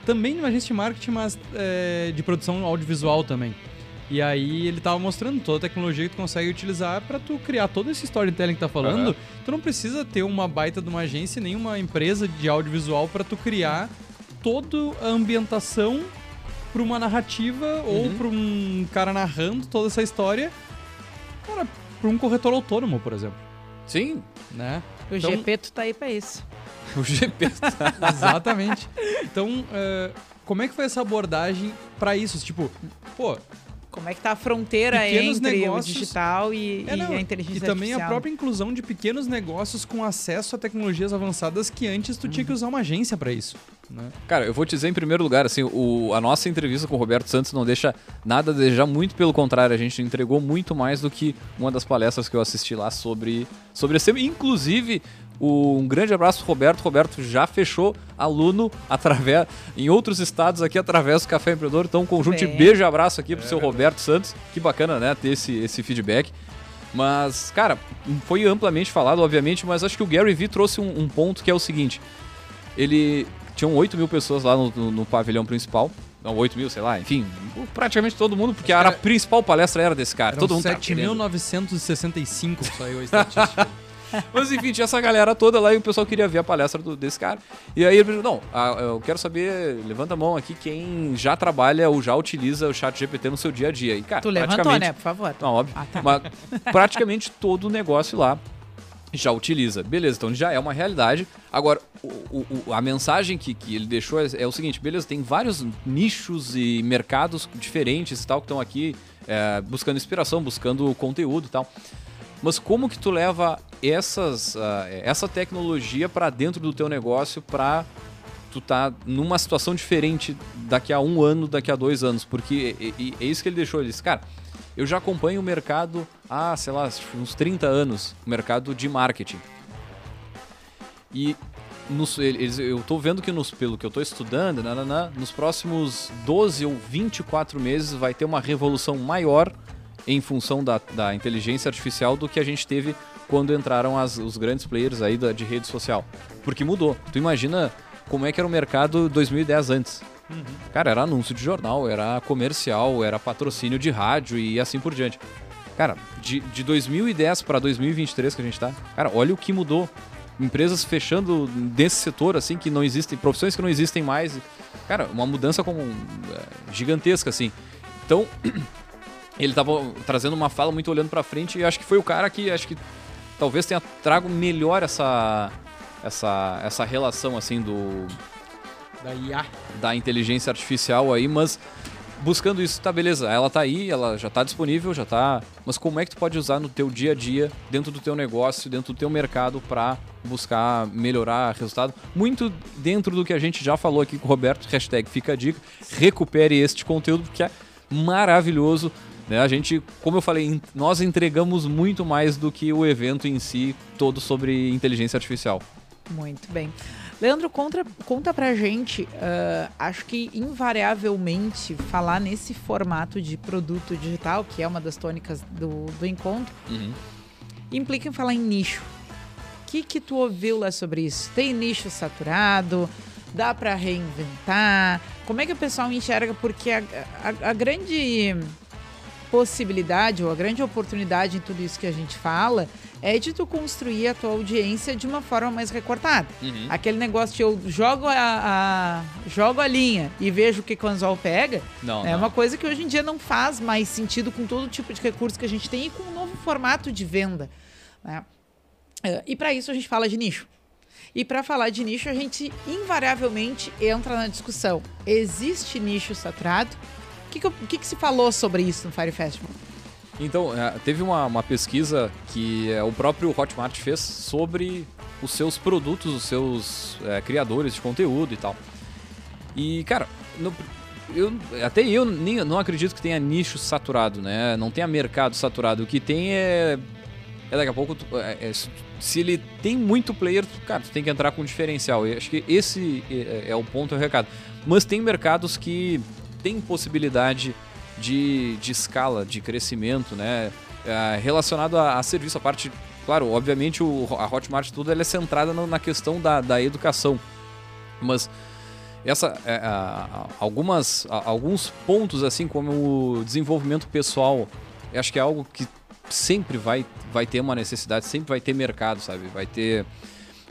Também de uma agência de marketing, mas é, de produção audiovisual também. E aí ele tava mostrando toda a tecnologia que tu consegue utilizar para tu criar todo esse storytelling que tá falando. Aham. Tu não precisa ter uma baita de uma agência, nem uma empresa de audiovisual para tu criar toda a ambientação para uma narrativa ou Uhum. para um cara narrando toda essa história. Cara, para um corretor autônomo, por exemplo, Sim, né? O Então- GP tá aí pra isso. o GP. Exatamente. Então, é, como é que foi essa abordagem para isso? Tipo, pô, Como é que tá a fronteira Pequenos entre negócios- o digital e, É, e não, a inteligência e também a artificial? própria inclusão de pequenos negócios com acesso a tecnologias avançadas que antes tu tinha que usar uma agência para isso. Né? Cara, eu vou te dizer em primeiro lugar, assim, o, a nossa entrevista com o Roberto Santos não deixa nada a desejar, muito pelo contrário, a gente entregou muito mais do que uma das palestras que eu assisti lá sobre, sobre esse tema. Inclusive, um grande abraço pro Roberto. Roberto já fechou aluno através em outros estados aqui através do Café Empreendedor. Então, um conjunto de beijo e abraço aqui pro seu Roberto Santos. Que bacana, né, ter esse, esse feedback. Mas, cara, foi amplamente falado, obviamente, mas acho que o Gary Vee trouxe um, um ponto que é o seguinte. Ele. Tinham 8 mil pessoas lá no, no- no pavilhão principal. Não, 8 mil, sei lá, enfim. Praticamente todo mundo, porque a, era- principal palestra era desse cara. Todo mundo tava querendo. 7.965 saiu a estatística. Mas enfim, tinha essa galera toda lá e o pessoal queria ver a palestra do- desse cara. E aí ele perguntou: não, eu quero saber, levanta a mão aqui quem já trabalha ou já utiliza o chat GPT no seu dia a dia. E, cara, Tu levantou, né? Por favor. Não, óbvio. Ah, tá. Mas praticamente todo o negócio lá já utiliza. Beleza, então já é uma realidade. Agora, o, o, a mensagem que, que ele deixou é, é, o seguinte: beleza, tem vários nichos e mercados diferentes e tal que estão aqui é, buscando inspiração, buscando conteúdo e tal. Mas como que tu leva essas, uh, essa tecnologia para dentro do teu negócio para tu tá numa situação diferente daqui a um ano, daqui a dois anos? Porque é, é, é isso que ele deixou. Ele disse, cara, eu já acompanho o mercado há, sei lá, uns 30 anos, o mercado de marketing. E nos, eles, eu estou vendo que nos, pelo que eu estou estudando, nanana, nos próximos 12 ou 24 meses vai ter uma revolução maior em função da, da inteligência artificial do que a gente teve quando entraram as, os grandes players aí da, de rede social. Porque mudou. Tu imagina como é que era o mercado 2010 antes. Uhum. Cara, era anúncio de jornal, era comercial, era patrocínio de rádio e assim por diante. Cara, de, de 2010 para 2023 que a gente tá, cara, olha o que mudou. Empresas fechando desse setor, assim, que não existem, profissões que não existem mais. Cara, uma mudança como é, gigantesca, assim. Então, ele tava trazendo uma fala muito olhando para frente e acho que foi o cara que acho que talvez tenha trago melhor essa essa essa relação assim do da IA. Da inteligência artificial aí, mas buscando isso, tá beleza, ela tá aí, ela já tá disponível, já tá. Mas como é que tu pode usar no teu dia a dia, dentro do teu negócio, dentro do teu mercado para buscar melhorar resultado? Muito dentro do que a gente já falou aqui com o Roberto, hashtag fica a dica, recupere este conteúdo porque é maravilhoso. Né? A gente, como eu falei, nós entregamos muito mais do que o evento em si, todo sobre inteligência artificial. Muito bem. Leandro, conta, conta pra gente, uh, acho que invariavelmente falar nesse formato de produto digital, que é uma das tônicas do, do encontro, uhum. implica em falar em nicho. O que, que tu ouviu lá sobre isso? Tem nicho saturado? Dá para reinventar? Como é que o pessoal enxerga? Porque a, a, a grande possibilidade ou a grande oportunidade em tudo isso que a gente fala é de tu construir a tua audiência de uma forma mais recortada. Uhum. Aquele negócio de eu jogo a, a, jogo a linha e vejo o que o anzol pega, não, é não. uma coisa que hoje em dia não faz mais sentido com todo tipo de recurso que a gente tem e com um novo formato de venda. Né? É, e para isso a gente fala de nicho. E para falar de nicho, a gente invariavelmente entra na discussão: existe nicho saturado? O que, que, que se falou sobre isso no Fire Festival? Então, é, teve uma, uma pesquisa que é, o próprio Hotmart fez sobre os seus produtos, os seus é, criadores de conteúdo e tal. E, cara, no, eu, até eu nem, não acredito que tenha nicho saturado, né? Não tenha mercado saturado. O que tem é. é daqui a pouco, é, é, se ele tem muito player, cara, tu tem que entrar com diferencial. E acho que esse é o ponto, é o recado. Mas tem mercados que têm possibilidade de, de escala, de crescimento, né? É, relacionado a, a, serviço, a parte. Claro, obviamente o, a Hotmart tudo ela é centrada no, na questão da, da educação. Mas essa é, a, algumas alguns pontos assim como o desenvolvimento pessoal acho que é algo que sempre vai vai ter uma necessidade sempre vai ter mercado sabe vai ter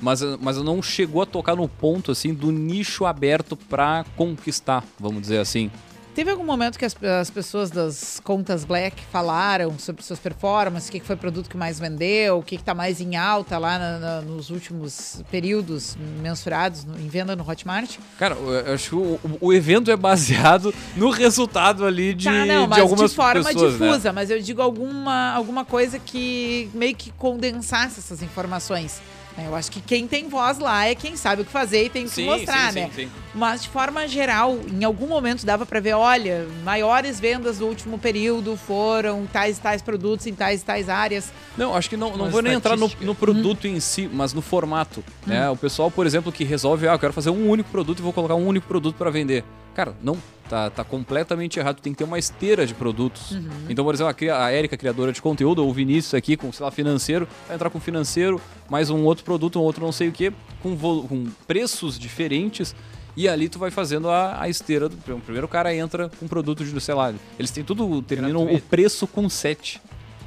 mas mas não chegou a tocar no ponto assim do nicho aberto para conquistar vamos dizer assim Teve algum momento que as, as, pessoas das contas Black falaram sobre suas performances, o que, que foi o produto que mais vendeu, o que está mais em alta lá na, na, nos últimos períodos mensurados no, em venda no Hotmart? Cara, eu acho que o, o, evento é baseado no resultado ali de, tá, não, mas de algumas de forma pessoas, né? difusa, né? mas eu digo alguma, alguma coisa que meio que condensasse essas informações. É, eu acho que quem tem voz lá é quem sabe o que fazer e tem que sim, mostrar, sim, né? Sim, Mas de forma geral, em algum momento dava para ver, olha, maiores vendas do último período foram tais tais produtos em tais tais áreas. Não, acho que não, não vou nem entrar no, no produto hum. em si, mas no formato. Hum. Né? O pessoal, por exemplo, que resolve, ah, eu quero fazer um único produto e vou colocar um único produto para vender. Cara, não, tá, tá completamente errado. Tem que ter uma esteira de produtos. Uhum. Então, por exemplo, a, a Érica, criadora de conteúdo, ou o Vinícius aqui, com, sei lá, financeiro, vai entrar com financeiro, mais um outro produto, um outro não sei o que, com, com preços diferentes. E ali tu vai fazendo a, a esteira. Do, o primeiro cara entra com produto de, sei lá, eles têm tudo, terminam o preço com 7.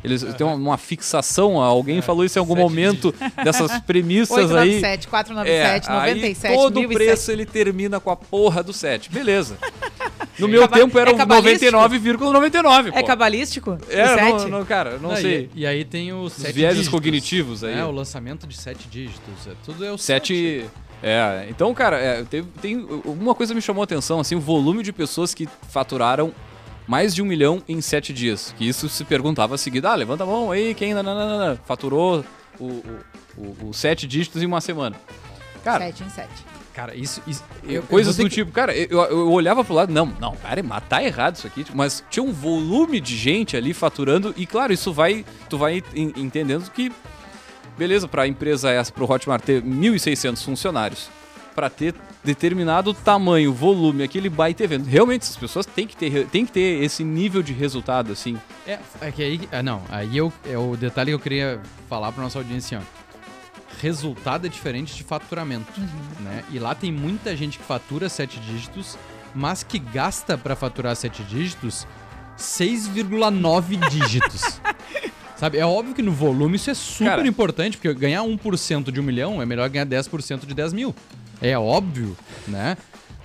Eles uhum. têm uma, uma, fixação, alguém é, falou isso em algum momento, dessas premissas 897, aí. 497, é, 97, aí todo o preço ele termina com a porra do 7. Beleza. No meu Caba- tempo era é cabalístico? 99,99. É pô. cabalístico? É, o não, sete? não, cara, não Ah, sei. E, e aí tem os Os sete vieses dígitos. cognitivos aí. É, o lançamento de sete dígitos. É, tudo é o Sete. É, então, cara, é, teve- tem, uma coisa me chamou a atenção, assim, o volume de pessoas que faturaram mais de um milhão em sete dias. Que isso se perguntava seguida, ah, levanta a mão aí, quem nananana, faturou o, o, o- os sete dígitos em uma semana. Cara, Sete em sete. Cara, isso. isso eu- coisas eu do que- tipo, cara, eu, eu olhava pro lado, não, não, cara, tá errado isso aqui, mas tinha um volume de gente ali faturando, e claro, isso vai, tu vai en- entendendo que, beleza, pra empresa essa, pro Hotmart ter 1.600 funcionários, pra ter determinado tamanho, volume, aquele baita evento, realmente as pessoas têm que ter, têm que ter esse nível de resultado, assim. É, é que aí. Ah, não, aí eu, é o detalhe que eu queria falar pra nossa audiência, ó. Resultado é diferente de faturamento, né? E lá tem muita gente que fatura sete dígitos, mas que gasta pra faturar sete dígitos 6,9 dígitos. Sabe, é óbvio que no volume isso é super Cara. importante, porque ganhar 1% de um milhão é melhor ganhar 10% de 10 mil. É óbvio, né?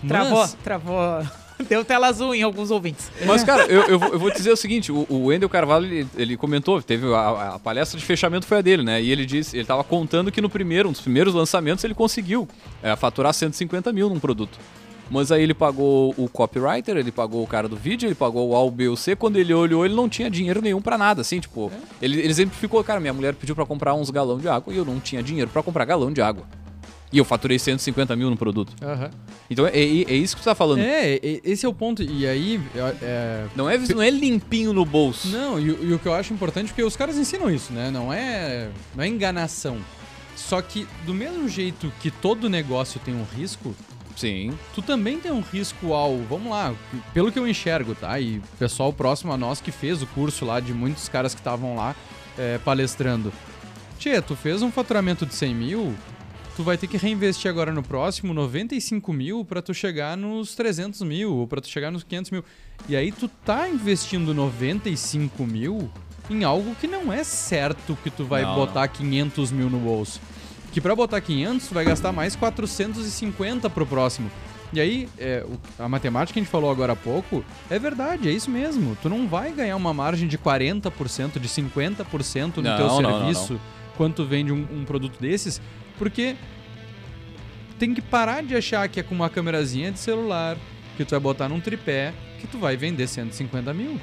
Travou, Mas- travou. Deu tela azul em alguns ouvintes. Mas, cara, eu, eu, vou- eu vou te dizer o seguinte: o, o Wendel Carvalho ele, ele comentou, teve a, a palestra de fechamento foi a dele, né? E ele disse, ele tava contando que no primeiro, um dos primeiros lançamentos, ele conseguiu é, faturar 150 mil num produto. Mas aí ele pagou o copywriter, ele pagou o cara do vídeo, ele pagou o A, o B, o C. Quando ele olhou, ele não tinha dinheiro nenhum pra nada, assim, tipo. Ele, ele exemplificou, cara, minha mulher pediu pra comprar uns galão de água e eu não tinha dinheiro pra comprar galão de água. E eu faturei 150 mil no produto. Aham. Então é, é- é isso que você tá falando. É, esse é o ponto. E aí, é- Não, é, não é limpinho no bolso. Não, e, o- e o que eu acho importante, porque os caras ensinam isso, né? Não é, não é enganação. Só que, do mesmo jeito que todo negócio tem um risco, Sim. tu também tem um risco ao. Vamos lá, pelo que eu enxergo, tá? E o pessoal próximo a nós que fez o curso lá, de muitos caras que estavam lá é, palestrando. Tchê, tu fez um faturamento de 100 mil, tu vai ter que reinvestir agora no próximo 95 mil pra tu chegar nos 300 mil, ou pra tu chegar nos 500 mil. E aí tu tá investindo 95 mil em algo que não é certo que tu vai Não, botar 500 mil no bolso. Que pra botar 500, tu vai gastar mais 450 pro próximo. E aí, é, a matemática que a gente falou agora há pouco é verdade, é isso mesmo. Tu não vai ganhar uma margem de 40%, de 50% no Não, teu não, não, serviço quando tu vende um, um produto desses, porque tem que parar de achar que é com uma câmerazinha de celular, que tu vai botar num tripé, que tu vai vender 150 mil.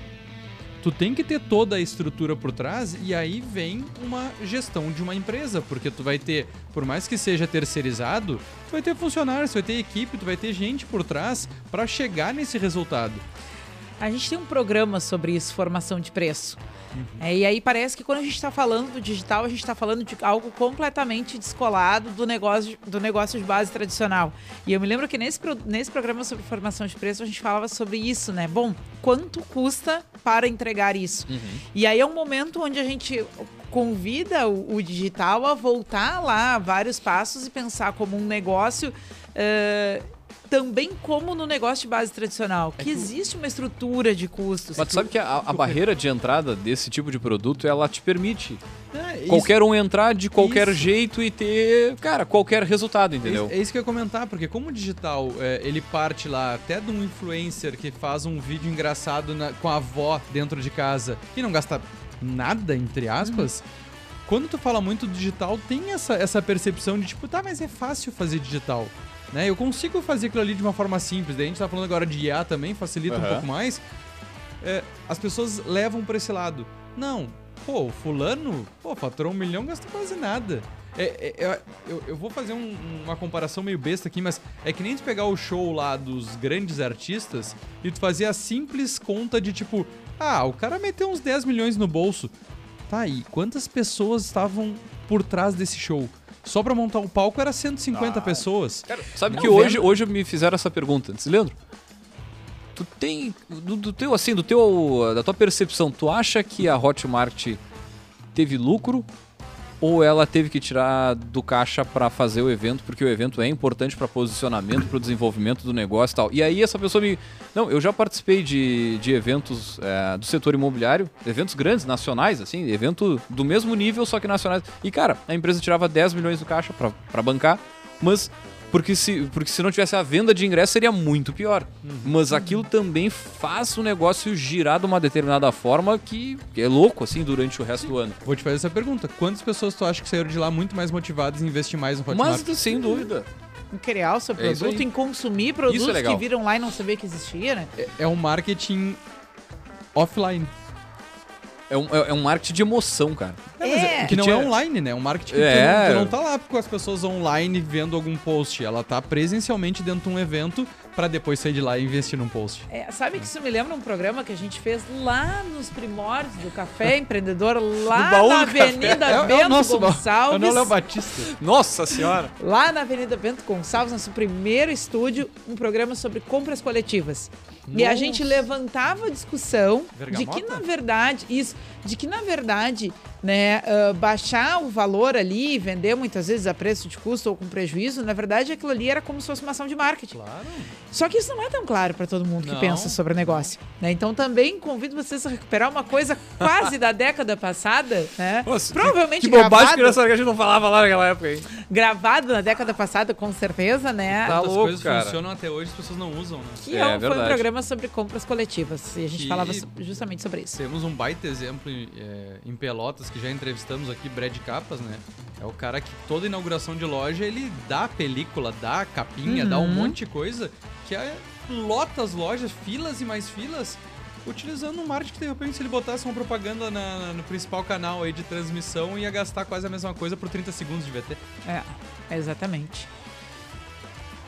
Tu tem que ter toda a estrutura por trás e aí vem uma gestão de uma empresa, porque tu vai ter, por mais que seja terceirizado, tu vai ter funcionários, tu vai ter equipe, tu vai ter gente por trás para chegar nesse resultado. A gente tem um programa sobre isso, formação de preço. Uhum. É, e aí parece que quando a gente está falando do digital, a gente está falando de algo completamente descolado do negócio, do negócio de base tradicional. E eu me lembro que nesse, nesse programa sobre formação de preço, a gente falava sobre isso, né? Bom, quanto custa para entregar isso? Uhum. E aí é um momento onde a gente convida o, o digital a voltar lá vários passos e pensar como um negócio. eh, também como no negócio de base tradicional, que existe uma estrutura de custos. Mas tu sabe que a, a barreira de entrada desse tipo de produto, ela te permite É, isso- qualquer um entrar de qualquer isso. jeito e ter, cara, qualquer resultado, É entendeu? isso, é isso que eu ia comentar, porque como o digital, é, ele parte lá até de um influencer que faz um vídeo engraçado na- com a avó dentro de casa e não gasta nada, entre aspas, quando tu fala muito do digital, tem essa, essa percepção de tipo, tá, mas é fácil fazer digital. Né? Eu consigo fazer aquilo ali de uma forma simples. Daí a gente tá falando agora de IA também, facilita um Aham. pouco mais. É, as pessoas levam pra esse lado. Não, pô, fulano, pô, faturou um milhão, gasta quase nada. É, é, é, eu, eu vou fazer um- uma comparação meio besta aqui, mas é que nem tu pegar o show lá dos grandes artistas e tu fazer a simples conta de tipo, ah, o cara meteu uns 10 milhões no bolso. Tá aí, quantas pessoas estavam por trás desse show? Só pra montar o palco era 150 Ah. pessoas. Cara, sabe Não, que hoje, vendo- hoje me fizeram essa pergunta. Disse, Leandro, tu tem, do, do teu, assim, do teu, da tua percepção, tu acha que a Hotmart teve lucro ou ela teve que tirar do caixa pra fazer o evento, porque o evento é importante pra posicionamento, pro desenvolvimento do negócio e tal. E aí essa pessoa me... Não, eu já participei de, de eventos é, do setor imobiliário, eventos grandes, nacionais, assim, evento do mesmo nível, só que nacionais. E, cara, a empresa tirava 10 milhões do caixa pra bancar, mas Porque se, porque se não tivesse a venda de ingresso seria muito pior. Mas aquilo também faz o negócio girar de uma determinada forma que, é louco, assim, durante o resto do ano. Vou te fazer essa pergunta. Quantas pessoas tu acha que saíram de lá muito mais motivadas em investir mais no Hotmart? Mas, sem dúvida. Em criar o seu É produto, aí. em consumir produtos Isso é que viram lá e não sabia que existia, né? É- É um marketing offline. É um, é, é um marketing de emoção, cara. É, Que não tinha- é online, né? É um marketing que É. tu, não, tu não tá lá com as pessoas online vendo algum post. Ela tá presencialmente dentro de um evento pra depois sair de lá e investir num post. É, sabe que isso me lembra um programa que a gente fez lá nos primórdios do Café Empreendedor, lá na. Avenida É, é Bento nosso é Gonçalves. o Léo Batista. Nossa senhora! Lá na Avenida Bento Gonçalves, nosso primeiro estúdio, um programa sobre compras coletivas. E a Nossa. gente levantava a discussão de Bergamota? que, na verdade, isso, de que, na verdade, né, ah, baixar o valor ali e vender muitas vezes a preço de custo ou com prejuízo, na verdade, aquilo ali era como se fosse uma ação de marketing. Claro. Só que isso não é tão claro para todo mundo que Não. pensa sobre o negócio. né? Então também convido vocês a recuperar uma coisa quase da década passada, né? Nossa, Provavelmente Que bobagem gravado, que nessa que a gente não falava lá naquela época, hein? gravado na década passada, com certeza, né? Tá louco, coisas cara. funcionam até hoje, as pessoas não usam, né? Que É, é, um- foi um programa sobre compras coletivas. E a gente Que- falava justamente sobre isso. Temos um baita exemplo em, é, em Pelotas, que já entrevistamos aqui, Brad Capas, né? É o cara que toda inauguração de loja, ele dá película, dá capinha, dá um Uhum. monte de coisa, que é, lota as lojas, filas e mais filas, utilizando um marketing que de repente se ele botasse uma propaganda na- no principal canal aí de transmissão, ia gastar quase a mesma coisa por 30 segundos de VT. É, exatamente.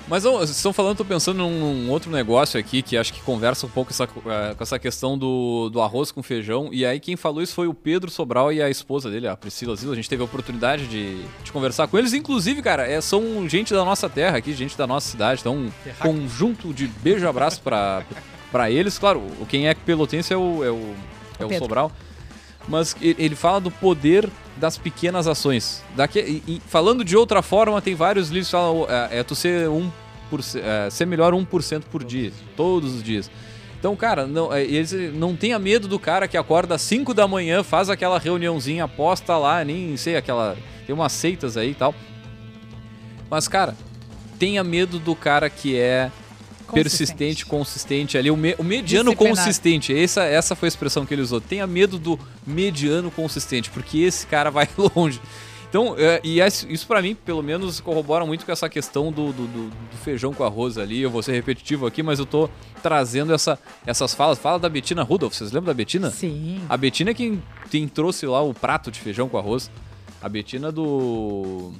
Mas vocês estão falando, tô pensando num, outro negócio aqui que acho que conversa um pouco essa, eh, com essa questão do, do arroz com feijão. E aí quem falou isso foi o Pedro Sobral e a esposa dele, a Priscila Zila. A gente teve a oportunidade de, de conversar com eles. Inclusive, cara, é, são gente da nossa terra aqui, gente da nossa cidade. Então, um conjunto de beijo e abraço pra, pra eles. Claro, o- quem é pelotense é o, é o, é o Pedro. Sobral. Mas ele fala do poder das pequenas ações. Daqui, e- e falando de outra forma, tem vários livros que falam é, é tu ser, um por, é, ser melhor 1% por dia, todos os dias. Então, cara, não, é, eles não tenha medo do cara que acorda às 5 da manhã, faz aquela reuniãozinha, aposta lá, nem sei, aquela. Tem umas seitas aí e tal. Mas, cara, tenha medo do cara que é persistente, consistente ali, o, me- o mediano consistente. Essa, essa foi a expressão que ele usou. Tenha medo do mediano consistente, porque esse cara vai longe. Então, é, e esse- isso pra mim, pelo menos, corrobora muito com essa questão do, do, do- do feijão com arroz ali. Eu vou ser repetitivo aqui, mas eu tô trazendo essa, essas falas. Fala da Betina Rudolph, vocês lembram da Betina? Sim. A Betina é quem, quem trouxe lá o prato de feijão com arroz. A Betina do.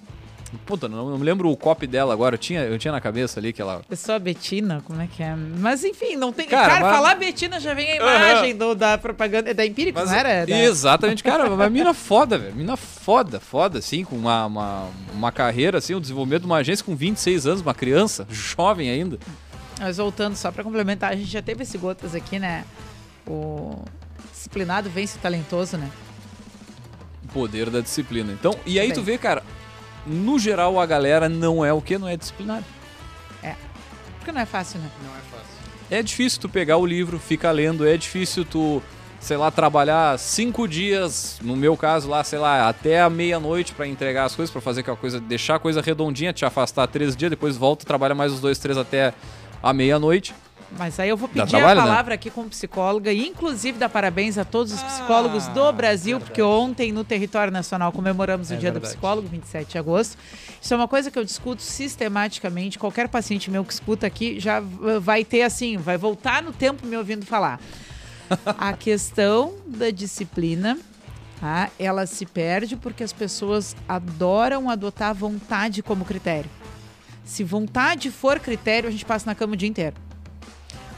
Puta, não, não me lembro o copy dela agora. Eu tinha, eu tinha na cabeça ali que ela. Eu sou a Betina, como é que é? Mas enfim, não tem. Cara, Cara, mas- falar Betina já vem a imagem do, da propaganda. Da Empíricos, não era? Da- Exatamente, cara, uma mina foda, velho. Mina foda, foda, assim, com uma, uma, uma carreira, assim, o desenvolvimento de uma agência com 26 anos, uma criança, jovem ainda. Mas voltando, só pra complementar, a gente já teve esse Gotas aqui, né? O disciplinado vence o talentoso, né? O poder da disciplina. Então, e aí Bem. tu vê, cara, no geral a galera não é o que? Não é disciplinada. Porque não é fácil, né? Não é fácil. É difícil tu pegar o livro, ficar lendo, é difícil tu, sei lá, trabalhar cinco dias, no meu caso lá, sei lá, até a meia-noite pra entregar as coisas, pra fazer aquela coisa, deixar a coisa redondinha, te afastar três dias, depois volta, trabalha mais os dois, três até a meia-noite. Mas aí eu vou pedir trabalho, a né? palavra aqui como psicóloga e inclusive dar parabéns a todos os psicólogos Ah, do Brasil, verdade. porque ontem no território nacional comemoramos o É Dia do verdade. Psicólogo, 27 de agosto. Isso é uma coisa que eu discuto sistematicamente. Qualquer paciente meu que escuta aqui já vai ter assim, vai voltar no tempo me ouvindo falar. A questão da disciplina, tá? ela se perde porque as pessoas adoram adotar a vontade como critério. Se vontade for critério, a gente passa na cama o dia inteiro.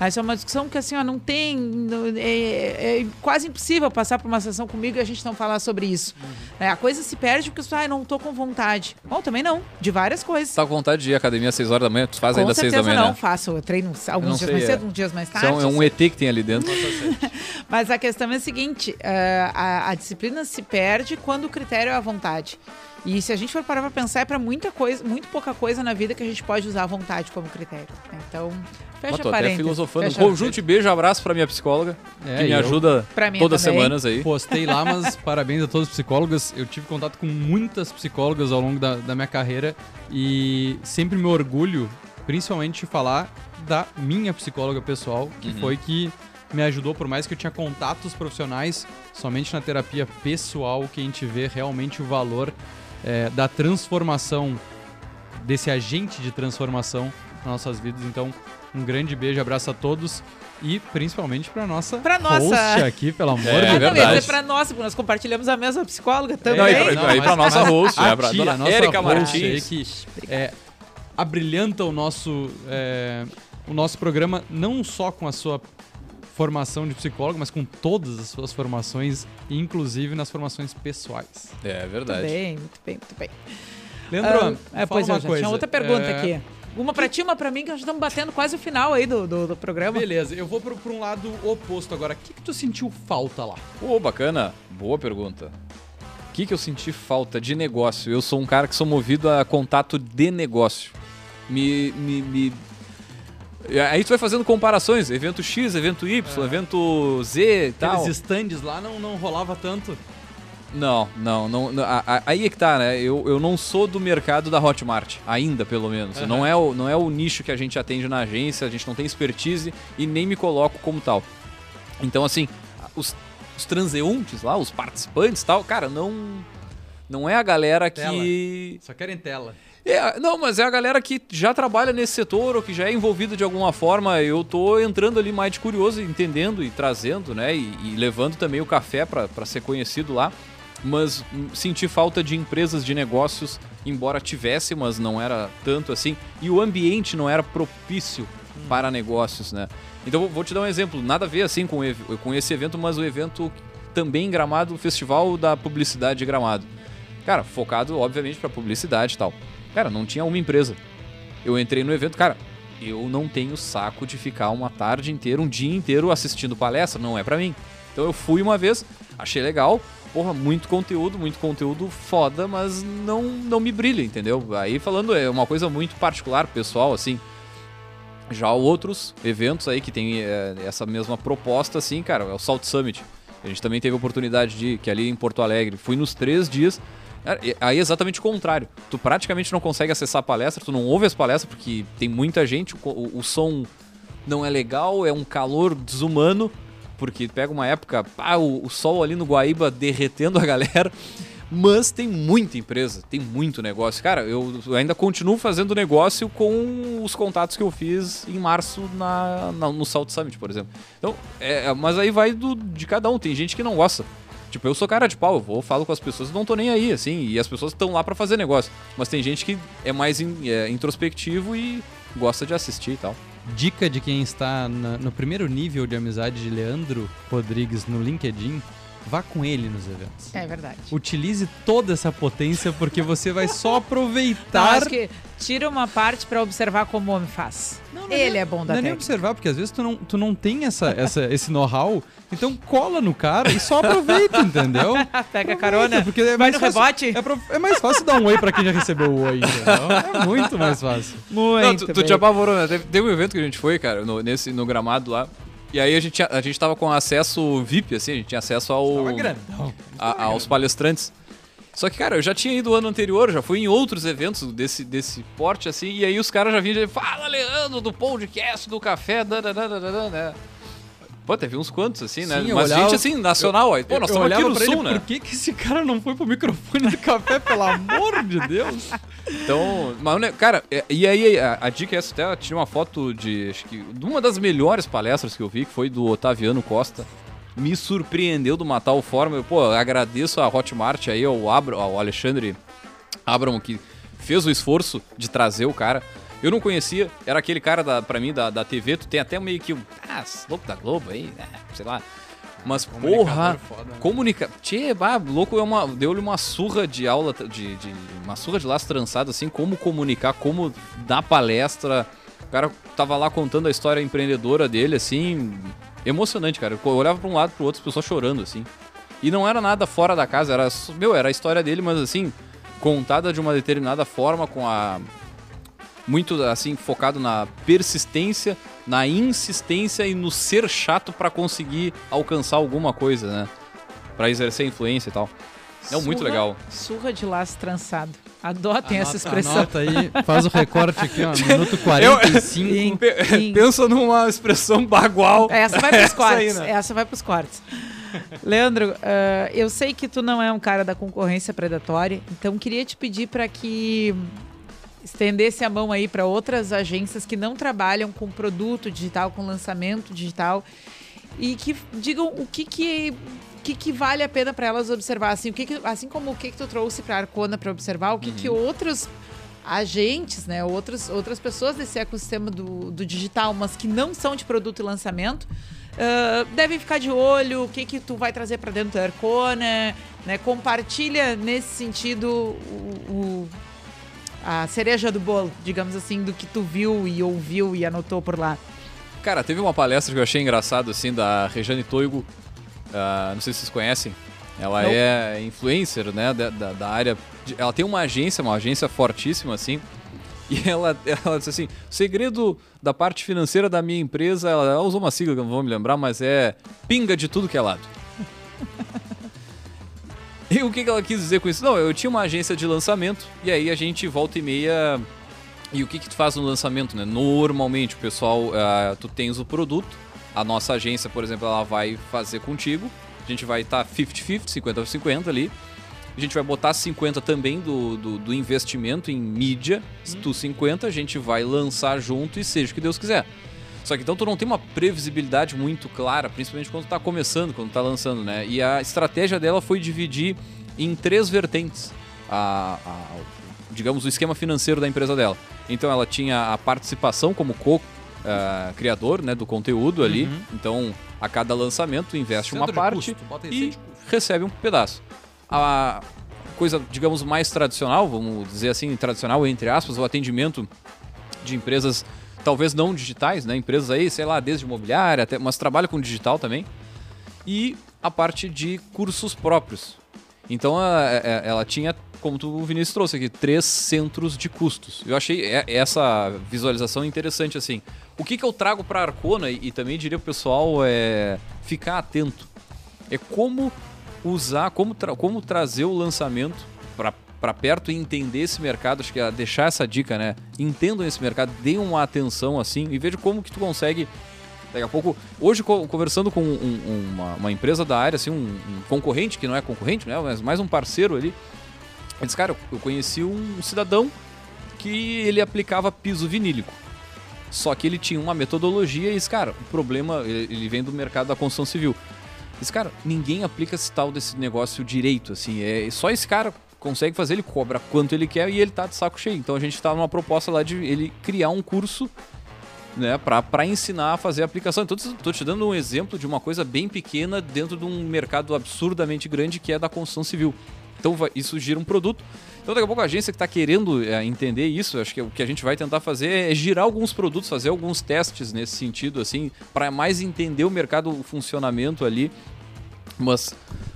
Essa é uma discussão que assim, ó, não tem. não- É, é quase impossível passar por uma sessão comigo e a gente não falar sobre isso. É, a coisa se perde porque você, ah, não tô com vontade. Bom, também não, de várias coisas. Tá com vontade de ir à academia às 6 horas da manhã? Tu faz com ainda às 6 da manhã, não né? faço. Eu treino alguns dias sei, mais é. cedo, uns dias mais tarde. é um, é um ET que tem ali dentro. Mas a questão é a seguinte: eh, a, a disciplina se perde quando o critério é a vontade. E se a gente for parar pra pensar, é pra muita coisa, muito pouca coisa na vida que a gente pode usar a vontade como critério. Então, fecha tô até filosofando. Fecha- conjunto de beijo e abraço pra minha psicóloga, É, que me ajuda todas as semanas aí. Postei lá, mas parabéns a todos os psicólogos. Eu tive contato com muitas psicólogas ao longo da, da minha carreira e sempre me orgulho, principalmente, de falar da minha psicóloga pessoal, que Uhum. foi que me ajudou, por mais que eu tinha contatos profissionais, somente na terapia pessoal que a gente vê realmente o valor é, da transformação, desse agente de transformação nas nossas vidas. Então, um grande beijo, abraço a todos e principalmente pra nossa, Pra nossa- host aqui, pelo amor É, de Deus. dizer pra nós, porque nós compartilhamos a mesma psicóloga também. E É, não, mas- nossa host, a né? Pra tia, nossa host Martins. aí que é, abrilhanta o nosso, é, o nosso programa não só com a sua formação de psicólogo, mas com todas as suas formações, inclusive nas formações pessoais. É Muito verdade. bem, muito bem, muito bem. Leandro, Ah, é, fala pois é, uma já coisa. tinha outra pergunta é, aqui. Uma pra ti, uma pra mim, que nós estamos batendo quase o final aí do, do, do programa. Beleza, eu vou pro, pra um lado oposto agora. O que, que tu sentiu falta lá? Pô, bacana. Boa pergunta. O que, que eu senti falta de negócio? Eu sou um cara que sou movido a contato de negócio. Me. me, me- Aí tu vai fazendo comparações, evento X, evento Y, É. evento Z e tal. Aqueles stands lá não, não rolava tanto. Não, não, não, não, a- a- aí é que tá, né? Eu, eu não sou do mercado da Hotmart, ainda pelo menos. Aham. Não, é o, não é o nicho que a gente atende na agência, a gente não tem expertise e nem me coloco como tal. Então, assim, os, os transeuntes lá, os participantes e tal, cara, não. Não é a galera que. Só querem tela. É, não, mas é a galera que já trabalha nesse setor ou que já é envolvida de alguma forma. Eu tô entrando ali mais de curioso, entendendo e trazendo, né? E, e levando também o café pra pra ser conhecido lá. Mas hum, senti falta de empresas de negócios, embora tivesse, mas não era tanto assim. E o ambiente não era propício para negócios, né? Então vou- te dar um exemplo. Nada a ver assim com, com esse evento, mas o evento também em Gramado, o Festival da Publicidade de Gramado. Cara, focado, obviamente, pra publicidade e tal. Cara, não tinha uma empresa. Eu entrei no evento, cara, eu não tenho saco de ficar uma tarde inteira, um dia inteiro assistindo palestra, não é pra mim. Então eu fui uma vez, achei legal, porra, muito conteúdo, muito conteúdo foda, mas não, não me brilha, entendeu? Aí falando, é uma coisa muito particular, pessoal, assim. Já outros eventos aí que tem é, essa mesma proposta, assim, cara, é o Salt Summit. A gente também teve a oportunidade de que é ali em Porto Alegre. Fui nos três dias. Aí é exatamente o contrário. Tu praticamente não consegue acessar a palestra, tu não ouve as palestras porque tem muita gente, o- o som não é legal, é um calor desumano, porque pega uma época, pá, o, o sol ali no Guaíba derretendo a galera. Mas tem muita empresa, tem muito negócio. Cara, eu ainda continuo fazendo negócio com os contatos que eu fiz em março na, na- no Salt Summit, por exemplo. Então, é, é- mas aí vai do, de cada um. Tem gente que não gosta. Tipo, eu sou cara de pau, eu vou, falo com as pessoas, não tô nem aí, assim, e as pessoas estão lá pra fazer negócio. Mas tem gente que é mais in- é, introspectivo e gosta de assistir e tal. Dica de quem está na- no primeiro nível de amizade de Leandro Rodrigues no LinkedIn, vá com ele nos eventos. É verdade. Utilize toda essa potência porque você vai só Então, aproveitar. acho que tira uma parte pra observar como o homem faz. Não, não Ele é, é bom da Não é nem observar, porque às vezes tu não, tu não tem essa, essa, esse know-how, então cola no cara e só aproveita, entendeu? Pega Aproveita, carona, porque é vai mais no fácil- rebote. É, pro- é mais fácil dar um oi pra quem já recebeu o oi, entendeu? É muito mais fácil. Muito Não, tu, tu bem. te apavorou, né? Teve, teve um evento que a gente foi, cara, no, nesse, no gramado lá. E aí a gente, a gente tava com acesso VIP, assim, a gente tinha acesso ao, a- aos palestrantes. Só que, cara, eu já tinha ido ano anterior, já fui em outros eventos desse, desse porte, assim, e aí os caras já vinham e fala, Leandro, do podcast, do café, dadadadadada, né? Pô, teve uns quantos, assim, né? Sim, eu Mas olhava- gente, assim, nacional. aí, pô, nós Eu estamos aqui no sul, ele, né? Por que, que esse cara não foi pro microfone do café, pelo amor de Deus? Então, mas, né, cara, é- e aí a, a dica é essa, até tinha uma foto de, acho que, de uma das melhores palestras que eu vi, que foi do Otaviano Costa. Me surpreendeu do Matar o Forma. Eu, pô, agradeço a Hotmart aí, ao, Abra, ao Alexandre Abram, que fez o esforço de trazer o cara. Eu não conhecia, era aquele cara, da, pra mim, da, da TV, tu tem até meio que um, ah, louco da Globo aí, né, sei lá. Mas, porra, foda, né? Comunica... Tchê, bah, louco é uma... Deu-lhe uma surra de aula, de, de- Uma surra de laço trançado, assim, como comunicar, como dar palestra. O cara tava lá contando a história empreendedora dele, assim... Emocionante, cara. Eu olhava pra um lado pro outro, as pessoas chorando, assim. E não era nada fora da casa, era... Meu, era a história dele, mas assim... contada de uma determinada forma, com a. Muito assim, focado na persistência, na insistência e no ser chato para conseguir alcançar alguma coisa, né? Pra exercer influência e tal. É muito legal. Surra de laço trançado. Adotem essa Anota- expressão. Anota aí, faz o recorte aqui, ó, minuto 45. Sim. Pe- Sim. Pensa numa expressão bagual. Essa vai pros Essa aí, cortes. né? Essa vai pros cortes. Leandro, ah, eu sei que tu não é um cara da concorrência predatória, então queria te pedir para que estendesse a mão aí para outras agências que não trabalham com produto digital, com lançamento digital e que digam o que que que, que vale a pena para elas observar assim, o que, que assim como o que que tu trouxe para Arcona para observar, o que que outros agentes, né, outros, outras pessoas desse ecossistema do, do digital, mas que não são de produto e lançamento, ah, devem ficar de olho, o que que tu vai trazer para dentro da Arcona, né, compartilha nesse sentido o, o- a cereja do bolo, digamos assim, do que tu viu e ouviu e anotou por lá. Cara, teve uma palestra que eu achei engraçado, assim, da Rejane Toigo. ah, não sei se vocês conhecem. Ela Não. é influencer, né, da, da, da área. de- ela tem uma agência, uma agência fortíssima, assim. E ela, ela disse assim: o segredo da parte financeira da minha empresa, ela, ela usou uma sigla que eu não vou me lembrar, mas é pinga de tudo que é lado. E o que ela quis dizer com isso? Não, eu tinha uma agência de lançamento, e aí a gente volta e meia e o que que tu faz no lançamento, né? Normalmente o pessoal, ah, tu tens o produto, a nossa agência, por exemplo, ela vai fazer contigo, a gente vai estar 50-50, 50-50 ali, a gente vai botar 50 também do, do, do investimento em mídia, tu 50, a gente vai lançar junto e seja o que Deus quiser. Só que então tu não tem uma previsibilidade muito clara, principalmente quando tá começando, quando tá lançando, né? E a estratégia dela foi dividir em três vertentes a, a- digamos, o esquema financeiro da empresa dela. Então ela tinha a participação como co-criador né, do conteúdo ali. Então, a cada lançamento, investe uma Centro de parte custo, e recebe um pedaço. A coisa, digamos, mais tradicional, vamos dizer assim, tradicional entre aspas, o atendimento de empresas talvez não digitais, né? Empresas aí, sei lá, desde imobiliária, até, mas trabalham com digital também. E a parte de cursos próprios. Então a- a- ela tinha, como tu, o Vinícius trouxe aqui, três centros de custos. Eu achei essa visualização interessante assim. O que, que eu trago para Arcona e, e também diria pro pessoal é ficar atento. É como usar, como, tra- como trazer o lançamento para perto e entender esse mercado. Acho que é deixar essa dica, né? Entendam esse mercado, deem uma atenção assim e veja como que tu consegue Daqui a pouco, hoje co- conversando com um- um- uma, uma empresa da área, assim, um, um concorrente, que não é concorrente, né? Mas mais um parceiro ali. Ele disse, cara, eu conheci um cidadão que ele aplicava piso vinílico. Só que ele tinha uma metodologia e disse, cara, o problema, ele vem do mercado da construção civil. Disse, cara, ninguém aplica esse tal desse negócio direito, assim. É só esse cara consegue fazer, ele cobra quanto ele quer e ele tá de saco cheio. Então a gente tá numa proposta lá de ele criar um curso né, para ensinar a fazer a aplicação. Então, estou te dando um exemplo de uma coisa bem pequena dentro de um mercado absurdamente grande que é da construção civil. Então, isso gira um produto. Então, daqui a pouco, a agência que está querendo é, entender isso, acho que o que a gente vai tentar fazer é girar alguns produtos, fazer alguns testes nesse sentido, assim, para mais entender o mercado, o funcionamento ali. Mas,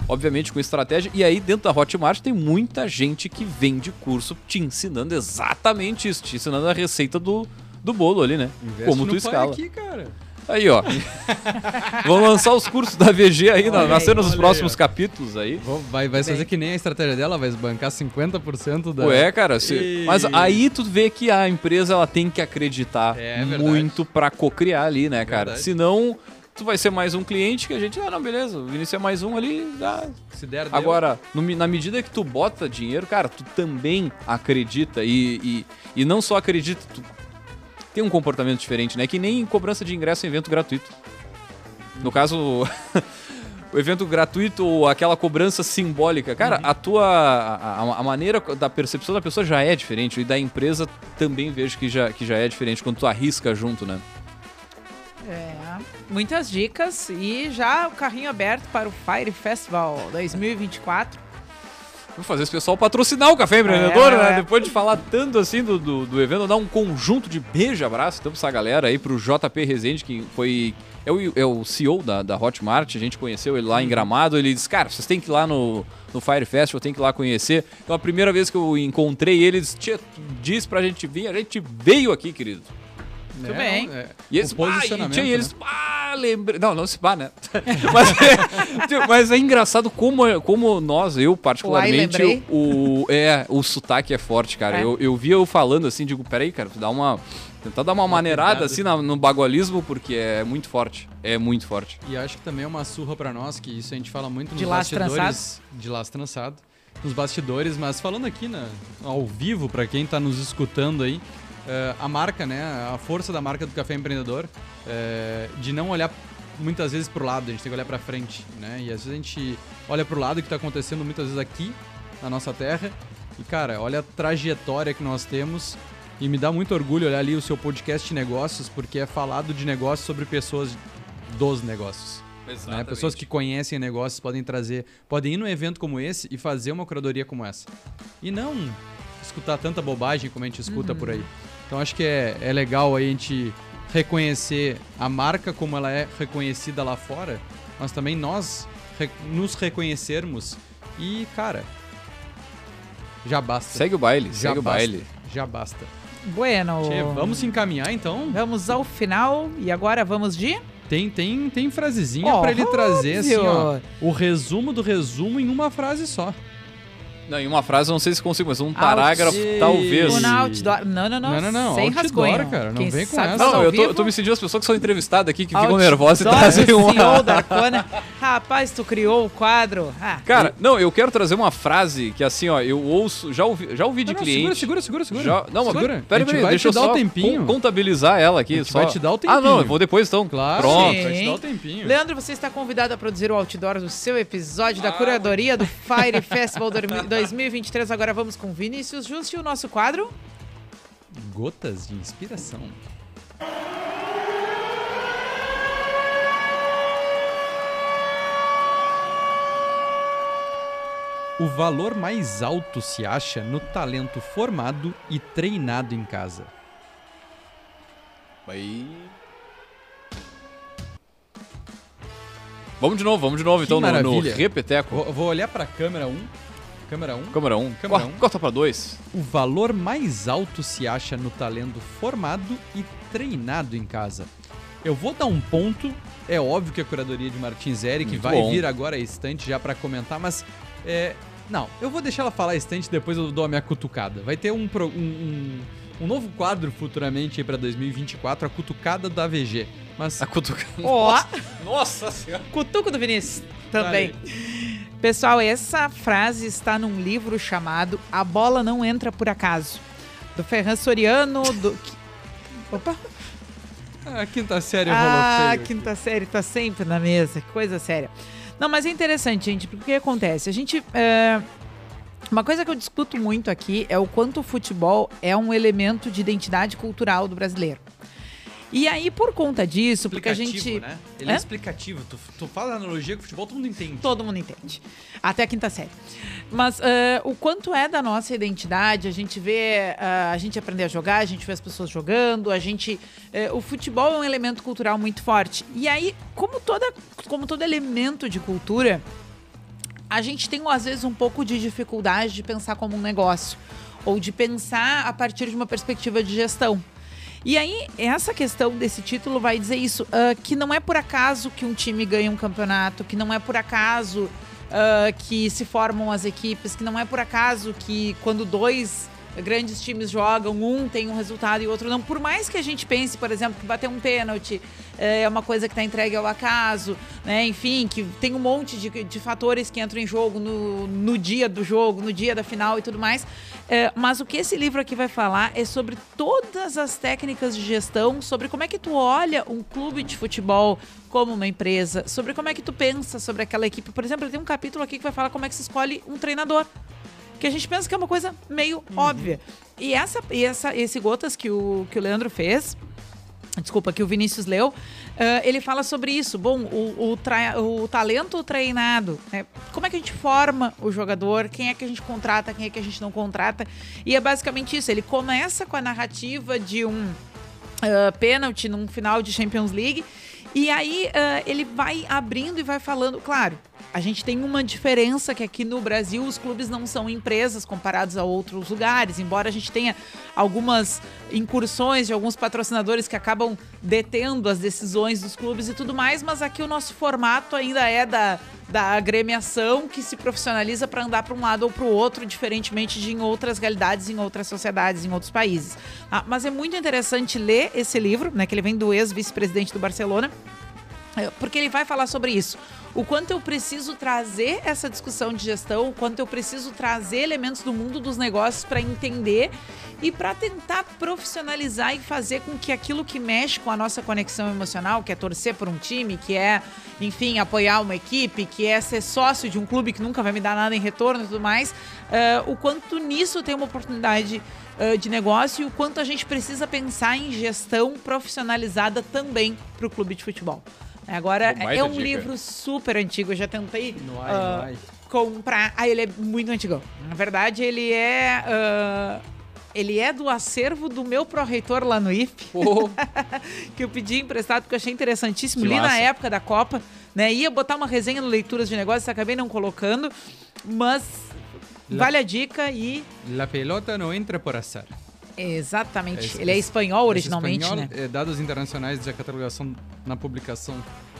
obviamente, com estratégia. E aí, dentro da Hotmart, tem muita gente que vende curso te ensinando exatamente isso, te ensinando a receita do, do bolo ali, né? Investe Como tu escala. aqui, cara. Aí, ó. Vamos lançar os cursos da VG aí, na, Olha na aí, cena dos aí, próximos ó. capítulos aí. Vai, vai fazer que nem a estratégia dela, vai bancar 50% da. Ué, cara, se- E- mas aí tu vê que a empresa ela tem que acreditar É muito pra co-criar ali, né, cara? Verdade. Senão, tu vai ser mais um cliente que a gente, ah, não, beleza, o Vinícius é mais um ali, dá. Se der. Agora, no na medida que tu bota dinheiro, cara, tu também acredita e, e, e não só acredita, tu tem um comportamento diferente, né? Que nem cobrança de ingresso em evento gratuito. No caso, o evento gratuito ou aquela cobrança simbólica, cara, a tua a, a- a maneira da percepção da pessoa já é diferente e da empresa também vejo que já, que já é diferente quando tu arrisca junto, né? É, muitas dicas e já o carrinho aberto para o Fire Festival 2024. Vou fazer esse pessoal patrocinar o Café Empreendedor, É, né? é. Depois de falar tanto assim do, do, do evento, dar um conjunto de beijo abraço então pra essa galera aí, pro JP Rezende, que foi é o, é o CEO da, da Hotmart, a gente conheceu ele lá Uhum. em Gramado, ele disse, cara, vocês têm que ir lá no, no Fire Festival, tem que ir lá conhecer. Então a primeira vez que eu encontrei ele, ele disse, "Tia, tu disse pra gente vir, a gente veio aqui, querido. Muito É, bem. é, E eles, o posicionamento. ah, e, tia, eles, né? ah, lembrei. Não, não se pá, né? mas, é, mas é engraçado como, como nós, eu particularmente, o, é, o sotaque é forte, cara. É. Eu, eu via eu falando assim, digo, peraí, cara, dá uma. Tentar dar uma, maneirada pegada. assim na- no bagualismo, porque é muito forte. É muito forte. E acho que também é uma surra pra nós, que isso a gente fala muito nos De laço bastidores. De laço trançado. Nos bastidores, mas falando aqui na, ao vivo, pra quem tá nos escutando aí, a marca, né? A força da marca do Café Empreendedor, eh, de não olhar muitas vezes pro lado, a gente tem que olhar pra frente, né? E às vezes a gente olha pro lado que tá acontecendo muitas vezes aqui, na nossa terra, e cara, olha a trajetória que nós temos. E me dá muito orgulho olhar ali o seu podcast de negócios, porque é falado de negócios sobre pessoas dos negócios. né? Pessoas que conhecem negócios podem trazer, podem ir num evento como esse e fazer uma curadoria como essa. E não escutar tanta bobagem como a gente escuta por aí. Então acho que é, é legal a gente reconhecer a marca como ela é reconhecida lá fora, mas também nós re- nos reconhecermos e, cara, já basta. Segue o baile, já segue o basta. baile. Já basta. Bueno. Tchê, vamos se encaminhar então? Vamos ao final e agora vamos de. Tem, tem, tem frasezinha Ó, pra ele trazer assim, ó, o resumo do resumo em uma frase só. Não, em uma frase eu não sei se consigo, mas um parágrafo, Out- talvez. Na outdoor. Não, não, não. Não, não, não, Sem outdoor, rascunho. cara, não Quem vem com essa. Não, ao eu tô, eu tô me sentindo as pessoas que são entrevistadas aqui que ficam nervosas e trazem CEO uma. da Arcona. Rapaz, tu criou o quadro. Ah, Cara, não, eu quero trazer uma frase que assim, ó, eu ouço, já ouvi, já ouvi de Não, não, cliente. segura, segura, segura, segura. Já, não, mas segura. peraí, gente peraí, vai deixa te eu dar só o tempinho. con- contabilizar ela aqui. Só. vai te dar o Ah, tempinho. não, eu vou depois então. Claro, Pronto. vai te Sim. dar o tempinho. Leandro, você está convidado a produzir o outdoor do seu episódio Ah, da curadoria do Fire Festival 2023. Agora vamos com Vinícius Justi e o nosso quadro. Gotas de inspiração. O valor mais alto se acha no talento formado e treinado em casa. Aí. Vamos de novo, vamos de novo Que então no, no maravilha. repeteco. Vou, vou olhar pra câmera 1. Câmera 1. Câmara 1. Câmara Cor- um. Corta pra 2. O valor mais alto se acha no talento formado e treinado em casa. Eu vou dar um ponto. É óbvio que a curadoria de Martins Eric Muito vai bom. vir agora a estante já pra comentar, mas é, não, eu vou deixar ela falar a estante depois eu dou a minha cutucada. Vai ter um, um, um, um novo quadro futuramente aí pra 2024, a cutucada da VG. Mas A cutuca. Ó, Nossa senhora. cutuco do Vinícius também. Pessoal, essa frase está num livro chamado A Bola Não Entra Por Acaso. Do Ferran Soriano, do... Opa! a quinta série rolou Ah, feio. quinta série tá sempre na mesa, que coisa séria. Não, mas é interessante, gente, porque o que acontece? A gente. é, Uma coisa que eu discuto muito aqui é o quanto o futebol é um elemento de identidade cultural do brasileiro. E aí, por conta disso, porque a gente. né? Ele é, Hã? explicativo. Tu, tu fala analogia com o futebol, todo mundo entende. Todo mundo entende. Até a quinta série. Mas eh, o quanto é da nossa identidade, a gente vê, ah, a gente aprender a jogar, a gente vê as pessoas jogando, a gente. eh, o futebol é um elemento cultural muito forte. E aí, como, toda, como todo elemento de cultura, a gente tem, às vezes, um pouco de dificuldade de pensar como um negócio. Ou de pensar a partir de uma perspectiva de gestão. E aí, essa questão desse título vai dizer isso, ah, que não é por acaso que um time ganha um campeonato, que não é por acaso ah, que se formam as equipes, que não é por acaso que quando dois grandes times jogam, um tem um resultado e o outro não. Por mais que a gente pense, por exemplo, que bater um pênalti eh, é uma coisa que está entregue ao acaso, né? Enfim, que tem um monte de, de fatores que entram em jogo no, no dia do jogo, no dia da final e tudo mais. É, mas o que esse livro aqui vai falar é sobre todas as técnicas de gestão, sobre como é que tu olha um clube de futebol como uma empresa, sobre como é que tu pensa sobre aquela equipe. Por exemplo, tem um capítulo aqui que vai falar como é que se escolhe um treinador. Que a gente pensa que é uma coisa meio óbvia. E, essa, e essa, esse Gotas que o, que o Leandro fez, desculpa, que o Vinícius leu, ah, ele fala sobre isso. Bom, o, o, o talento treinado, né? como é que a gente forma o jogador, quem é que a gente contrata, quem é que a gente não contrata. E é basicamente isso. Ele começa com a narrativa de um ah, pênalti num final de Champions League. E aí uh, ele vai abrindo e vai falando, claro, a gente tem uma diferença que aqui no Brasil os clubes não são empresas comparados a outros lugares, embora a gente tenha algumas incursões de alguns patrocinadores que acabam detendo as decisões dos clubes e tudo mais, mas aqui o nosso formato ainda é da, da agremiação que se profissionaliza para andar para um lado ou para o outro, diferentemente de em outras realidades, em outras sociedades, em outros países. Ah, mas é muito interessante ler esse livro, né, que ele vem do ex-vice-presidente do Barcelona, porque ele vai falar sobre isso o quanto eu preciso trazer essa discussão de gestão, o quanto eu preciso trazer elementos do mundo dos negócios para entender e para tentar profissionalizar e fazer com que aquilo que mexe com a nossa conexão emocional, que é torcer por um time, que é, enfim, apoiar uma equipe, que é ser sócio de um clube que nunca vai me dar nada em retorno e tudo mais, uh, o quanto nisso tem uma oportunidade uh, de negócio e o quanto a gente precisa pensar em gestão profissionalizada também para o clube de futebol. Agora, é um dica. livro super antigo, eu já tentei uh, comprar. Ah, ele é muito antigo. Na verdade, ele é. Uh, ele é do acervo do meu pró-reitor lá no IF, oh. que eu pedi emprestado porque eu achei interessantíssimo. Que Li massa. na época da Copa, né? Ia botar uma resenha no Leituras de Negócios, acabei não colocando, mas La, vale a dica e. La pelota não entra por azar. Exatamente. É, ele é espanhol originalmente, espanhol, né? É, dados internacionais de catalogação na publicação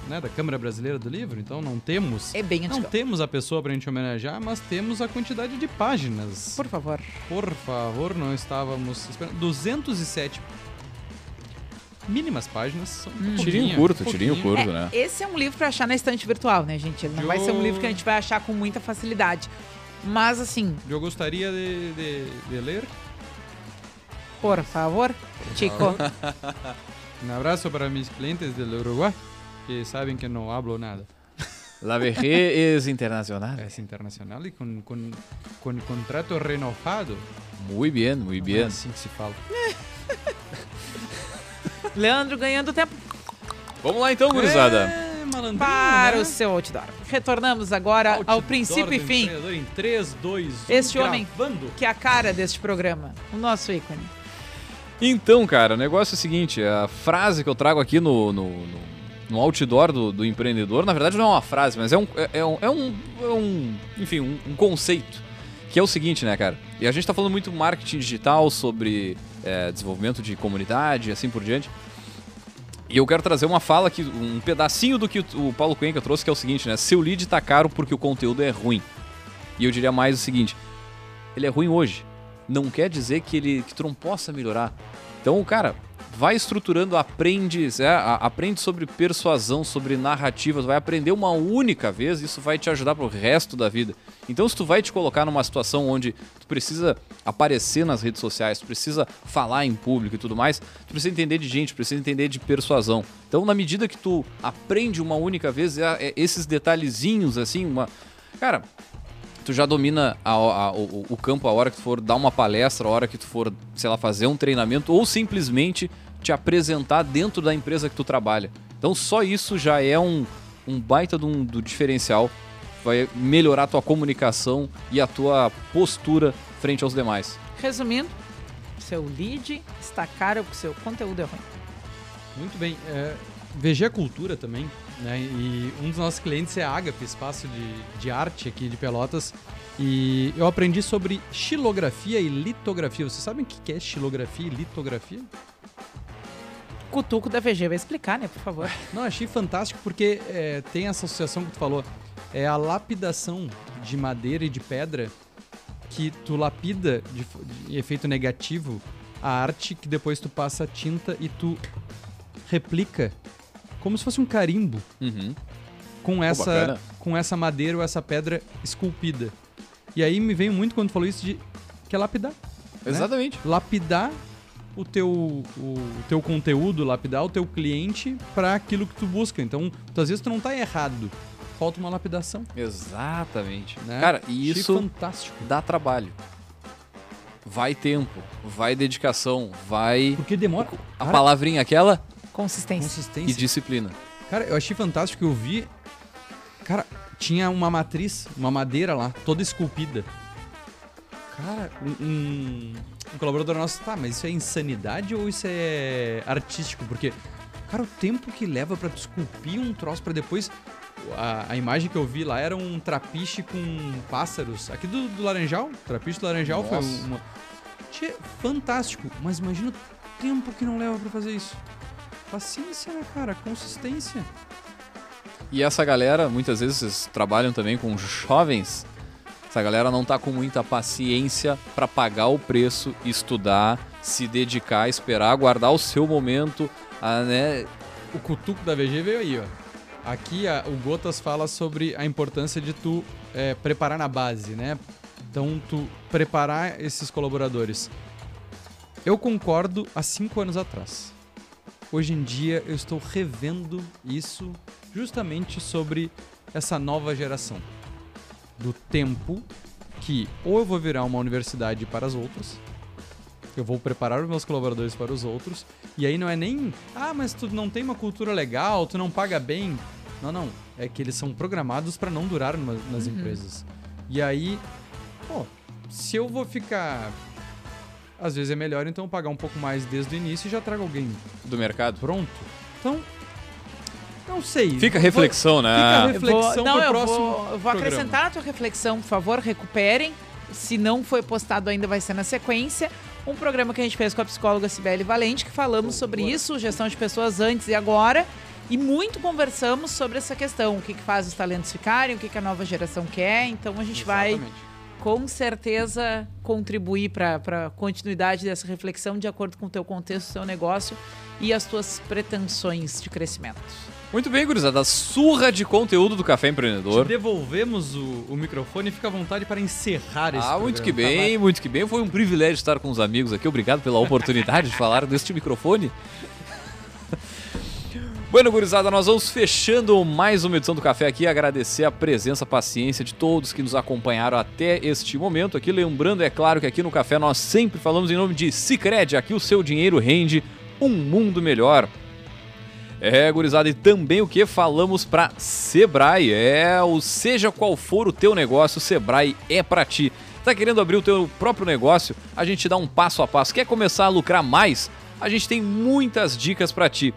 né, da Câmara Brasileira do Livro, então não temos. É bem Não temos a pessoa pra gente homenagear, mas temos a quantidade de páginas. Por favor. Por favor, não estávamos esperando. 207 mínimas páginas. São hum. Tirinho curto, tirinho curto, é, né? Esse é um livro para achar na estante virtual, né, gente? Ele não eu... vai ser um livro que a gente vai achar com muita facilidade. Mas assim. Eu gostaria de, de, de ler por favor, chico. Un abrazo para mis clientes del Uruguay que saben que no hablo nada. La VG es internacional. Es internacional y con, con, con contrato renovado. Muy bien, muy bien. É assim que se fala. Leandro ganhando tempo. Vamos lá então, gurizada. É para né? o seu outdoor. Retornamos agora outdoor ao princípio e fim. Em 3, 2, 1, este homem que é a cara deste programa, o nosso ícone. Então, cara, o negócio é o seguinte: a frase que eu trago aqui no, no, no, no outdoor do, do, empreendedor, na verdade não é uma frase, mas é um, é, é um, é um, é um enfim, um, um, conceito. Que é o seguinte, né, cara? E a gente tá falando muito marketing digital, sobre é, desenvolvimento de comunidade e assim por diante. E eu quero trazer uma fala aqui, um pedacinho do que o Paulo Cuenca trouxe, que é o seguinte, né? Seu lead tá caro porque o conteúdo é ruim. E eu diria mais o seguinte: ele é ruim hoje não quer dizer que ele que tu não possa melhorar. Então, cara, vai estruturando, aprende, é, aprende sobre persuasão, sobre narrativas, vai aprender uma única vez, isso vai te ajudar pro resto da vida. Então, se tu vai te colocar numa situação onde tu precisa aparecer nas redes sociais, tu precisa falar em público e tudo mais, tu precisa entender de gente, precisa entender de persuasão. Então, na medida que tu aprende uma única vez, é, é esses detalhezinhos assim, uma Cara, tu já domina a, a, o, o, campo a hora que tu for dar uma palestra, a hora que tu for, sei lá, fazer um treinamento ou simplesmente te apresentar dentro da empresa que tu trabalha. Então só isso já é um, um baita do, do diferencial, vai melhorar a tua comunicação e a tua postura frente aos demais. Resumindo, seu lead está caro porque seu conteúdo é ruim. Muito bem. É, VG é Cultura também né? E um dos nossos clientes é a Agape, espaço de, de arte aqui de Pelotas. E eu aprendi sobre xilografia e litografia. Vocês sabem o que é xilografia e litografia? Cutuco da VG vai explicar, né, por favor. Não, achei fantástico porque é, tem essa associação que tu falou. É a lapidação de madeira e de pedra que tu lapida de, de efeito negativo a arte que depois tu passa a tinta e tu replica como se fosse um carimbo uhum. com, essa, com essa madeira ou essa pedra esculpida. E aí me veio muito quando falou isso de que é lapidar. Né? Exatamente. Né? Lapidar o teu, o, o, teu conteúdo, lapidar o teu cliente para aquilo que tu busca. Então, às vezes tu não tá errado. Falta uma lapidação. Exatamente. Né? Cara, e isso fantástico. dá trabalho. Vai tempo, vai dedicação, vai. Porque demora. A Cara, palavrinha aquela Consistência. Consistência. E disciplina. Cara, eu achei fantástico que eu vi. Cara, tinha uma matriz, uma madeira lá, toda esculpida. Cara, um, um, colaborador nosso, tá, mas isso é insanidade ou isso é artístico? Porque Cara, o tempo que leva pra tu esculpir um troço pra depois. A, a imagem que eu vi lá era um trapiche com pássaros. Aqui do, do Laranjal, trapiche do Laranjal foi Nossa. uma. Tchê, fantástico, mas imagina o tempo que não leva pra fazer isso. Paciência, né, cara? Consistência. E essa galera, muitas vezes trabalham também com jovens. Essa galera não tá com muita paciência para pagar o preço, estudar, se dedicar, esperar, aguardar o seu momento, a, né? O cutuco da VG veio aí, ó. Aqui a- o Gotas fala sobre a importância de tu é, preparar na base, né? Então, tu preparar esses colaboradores. Eu concordo há cinco anos atrás. Hoje em dia eu estou revendo isso justamente sobre essa nova geração. Do tempo que ou eu vou virar uma universidade para as outras, eu vou preparar os meus colaboradores para os outros, e aí não é nem, ah, mas tu não tem uma cultura legal, tu não paga bem. Não, não. É que eles são programados para não durar nas empresas. E aí, pô, se eu vou ficar. Às vezes é melhor então pagar um pouco mais desde o início e já trago alguém do mercado. pronto. Então, não sei. Fica a Vou- reflexão, Fica a né? Eu reflexão vou, não, pro eu próximo vou, eu vou programa. acrescentar na tua reflexão, por favor, recuperem. Se não foi postado ainda, vai ser na sequência. Um programa que a gente fez com a psicóloga Cibele Valente, que falamos sobre isso, gestão de pessoas antes e agora. E muito conversamos sobre essa questão, o que, que faz os talentos ficarem, o que, que a nova geração quer. Então a gente vai Exatamente. Com certeza contribuir para a continuidade dessa reflexão de acordo com o teu contexto, o teu negócio e as tuas pretensões de crescimento. Muito bem, gurizada. Surra de conteúdo do Café Te Empreendedor. devolvemos o, o microfone e fica à vontade para encerrar esse Ah, muito que programa. bem, muito que bem. Foi um privilégio estar com os amigos aqui. Obrigado pela oportunidade de falar deste microfone. Bueno, gurizada, nós vamos fechando mais uma edição do Café aqui. Agradecer a presença, a paciência de todos que nos acompanharam até este momento aqui. Lembrando, é claro, que aqui no Café nós sempre falamos em nome de Cicred. Aqui o seu dinheiro rende um mundo melhor. É, gurizada, e também o que falamos para Sebrae. É, o seja qual for o teu negócio, o Sebrae é para ti. Tá querendo abrir o teu próprio negócio? A gente dá um passo a passo. Quer começar a lucrar mais? A gente tem muitas dicas para ti.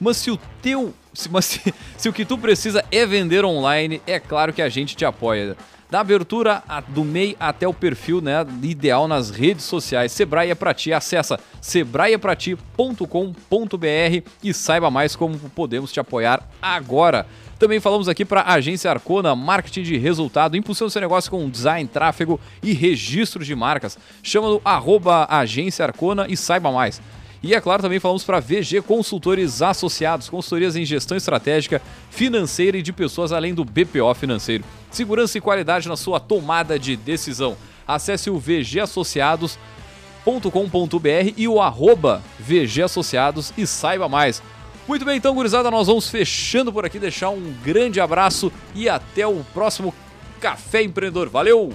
Mas se o teu, se, mas se, se o que tu precisa é vender online, é claro que a gente te apoia. Da abertura a- do MEI até o perfil né, ideal nas redes sociais. Sebrae é pra ti. Acessa sebraeeprati.com.br e saiba mais como podemos te apoiar agora. Também falamos aqui para a agência Arcona, marketing de resultado, impulsiona seu negócio com design, tráfego e registro de marcas. Chama no arroba agência Arcona e saiba mais. E é claro, também falamos para VG Consultores Associados, consultorias em gestão estratégica, financeira e de pessoas além do BPO financeiro. Segurança e qualidade na sua tomada de decisão. Acesse o vgassociados.com.br e o arroba VG Associados e saiba mais. Muito bem, então, gurizada, nós vamos fechando por aqui, deixar um grande abraço e até o próximo Café Empreendedor. Valeu!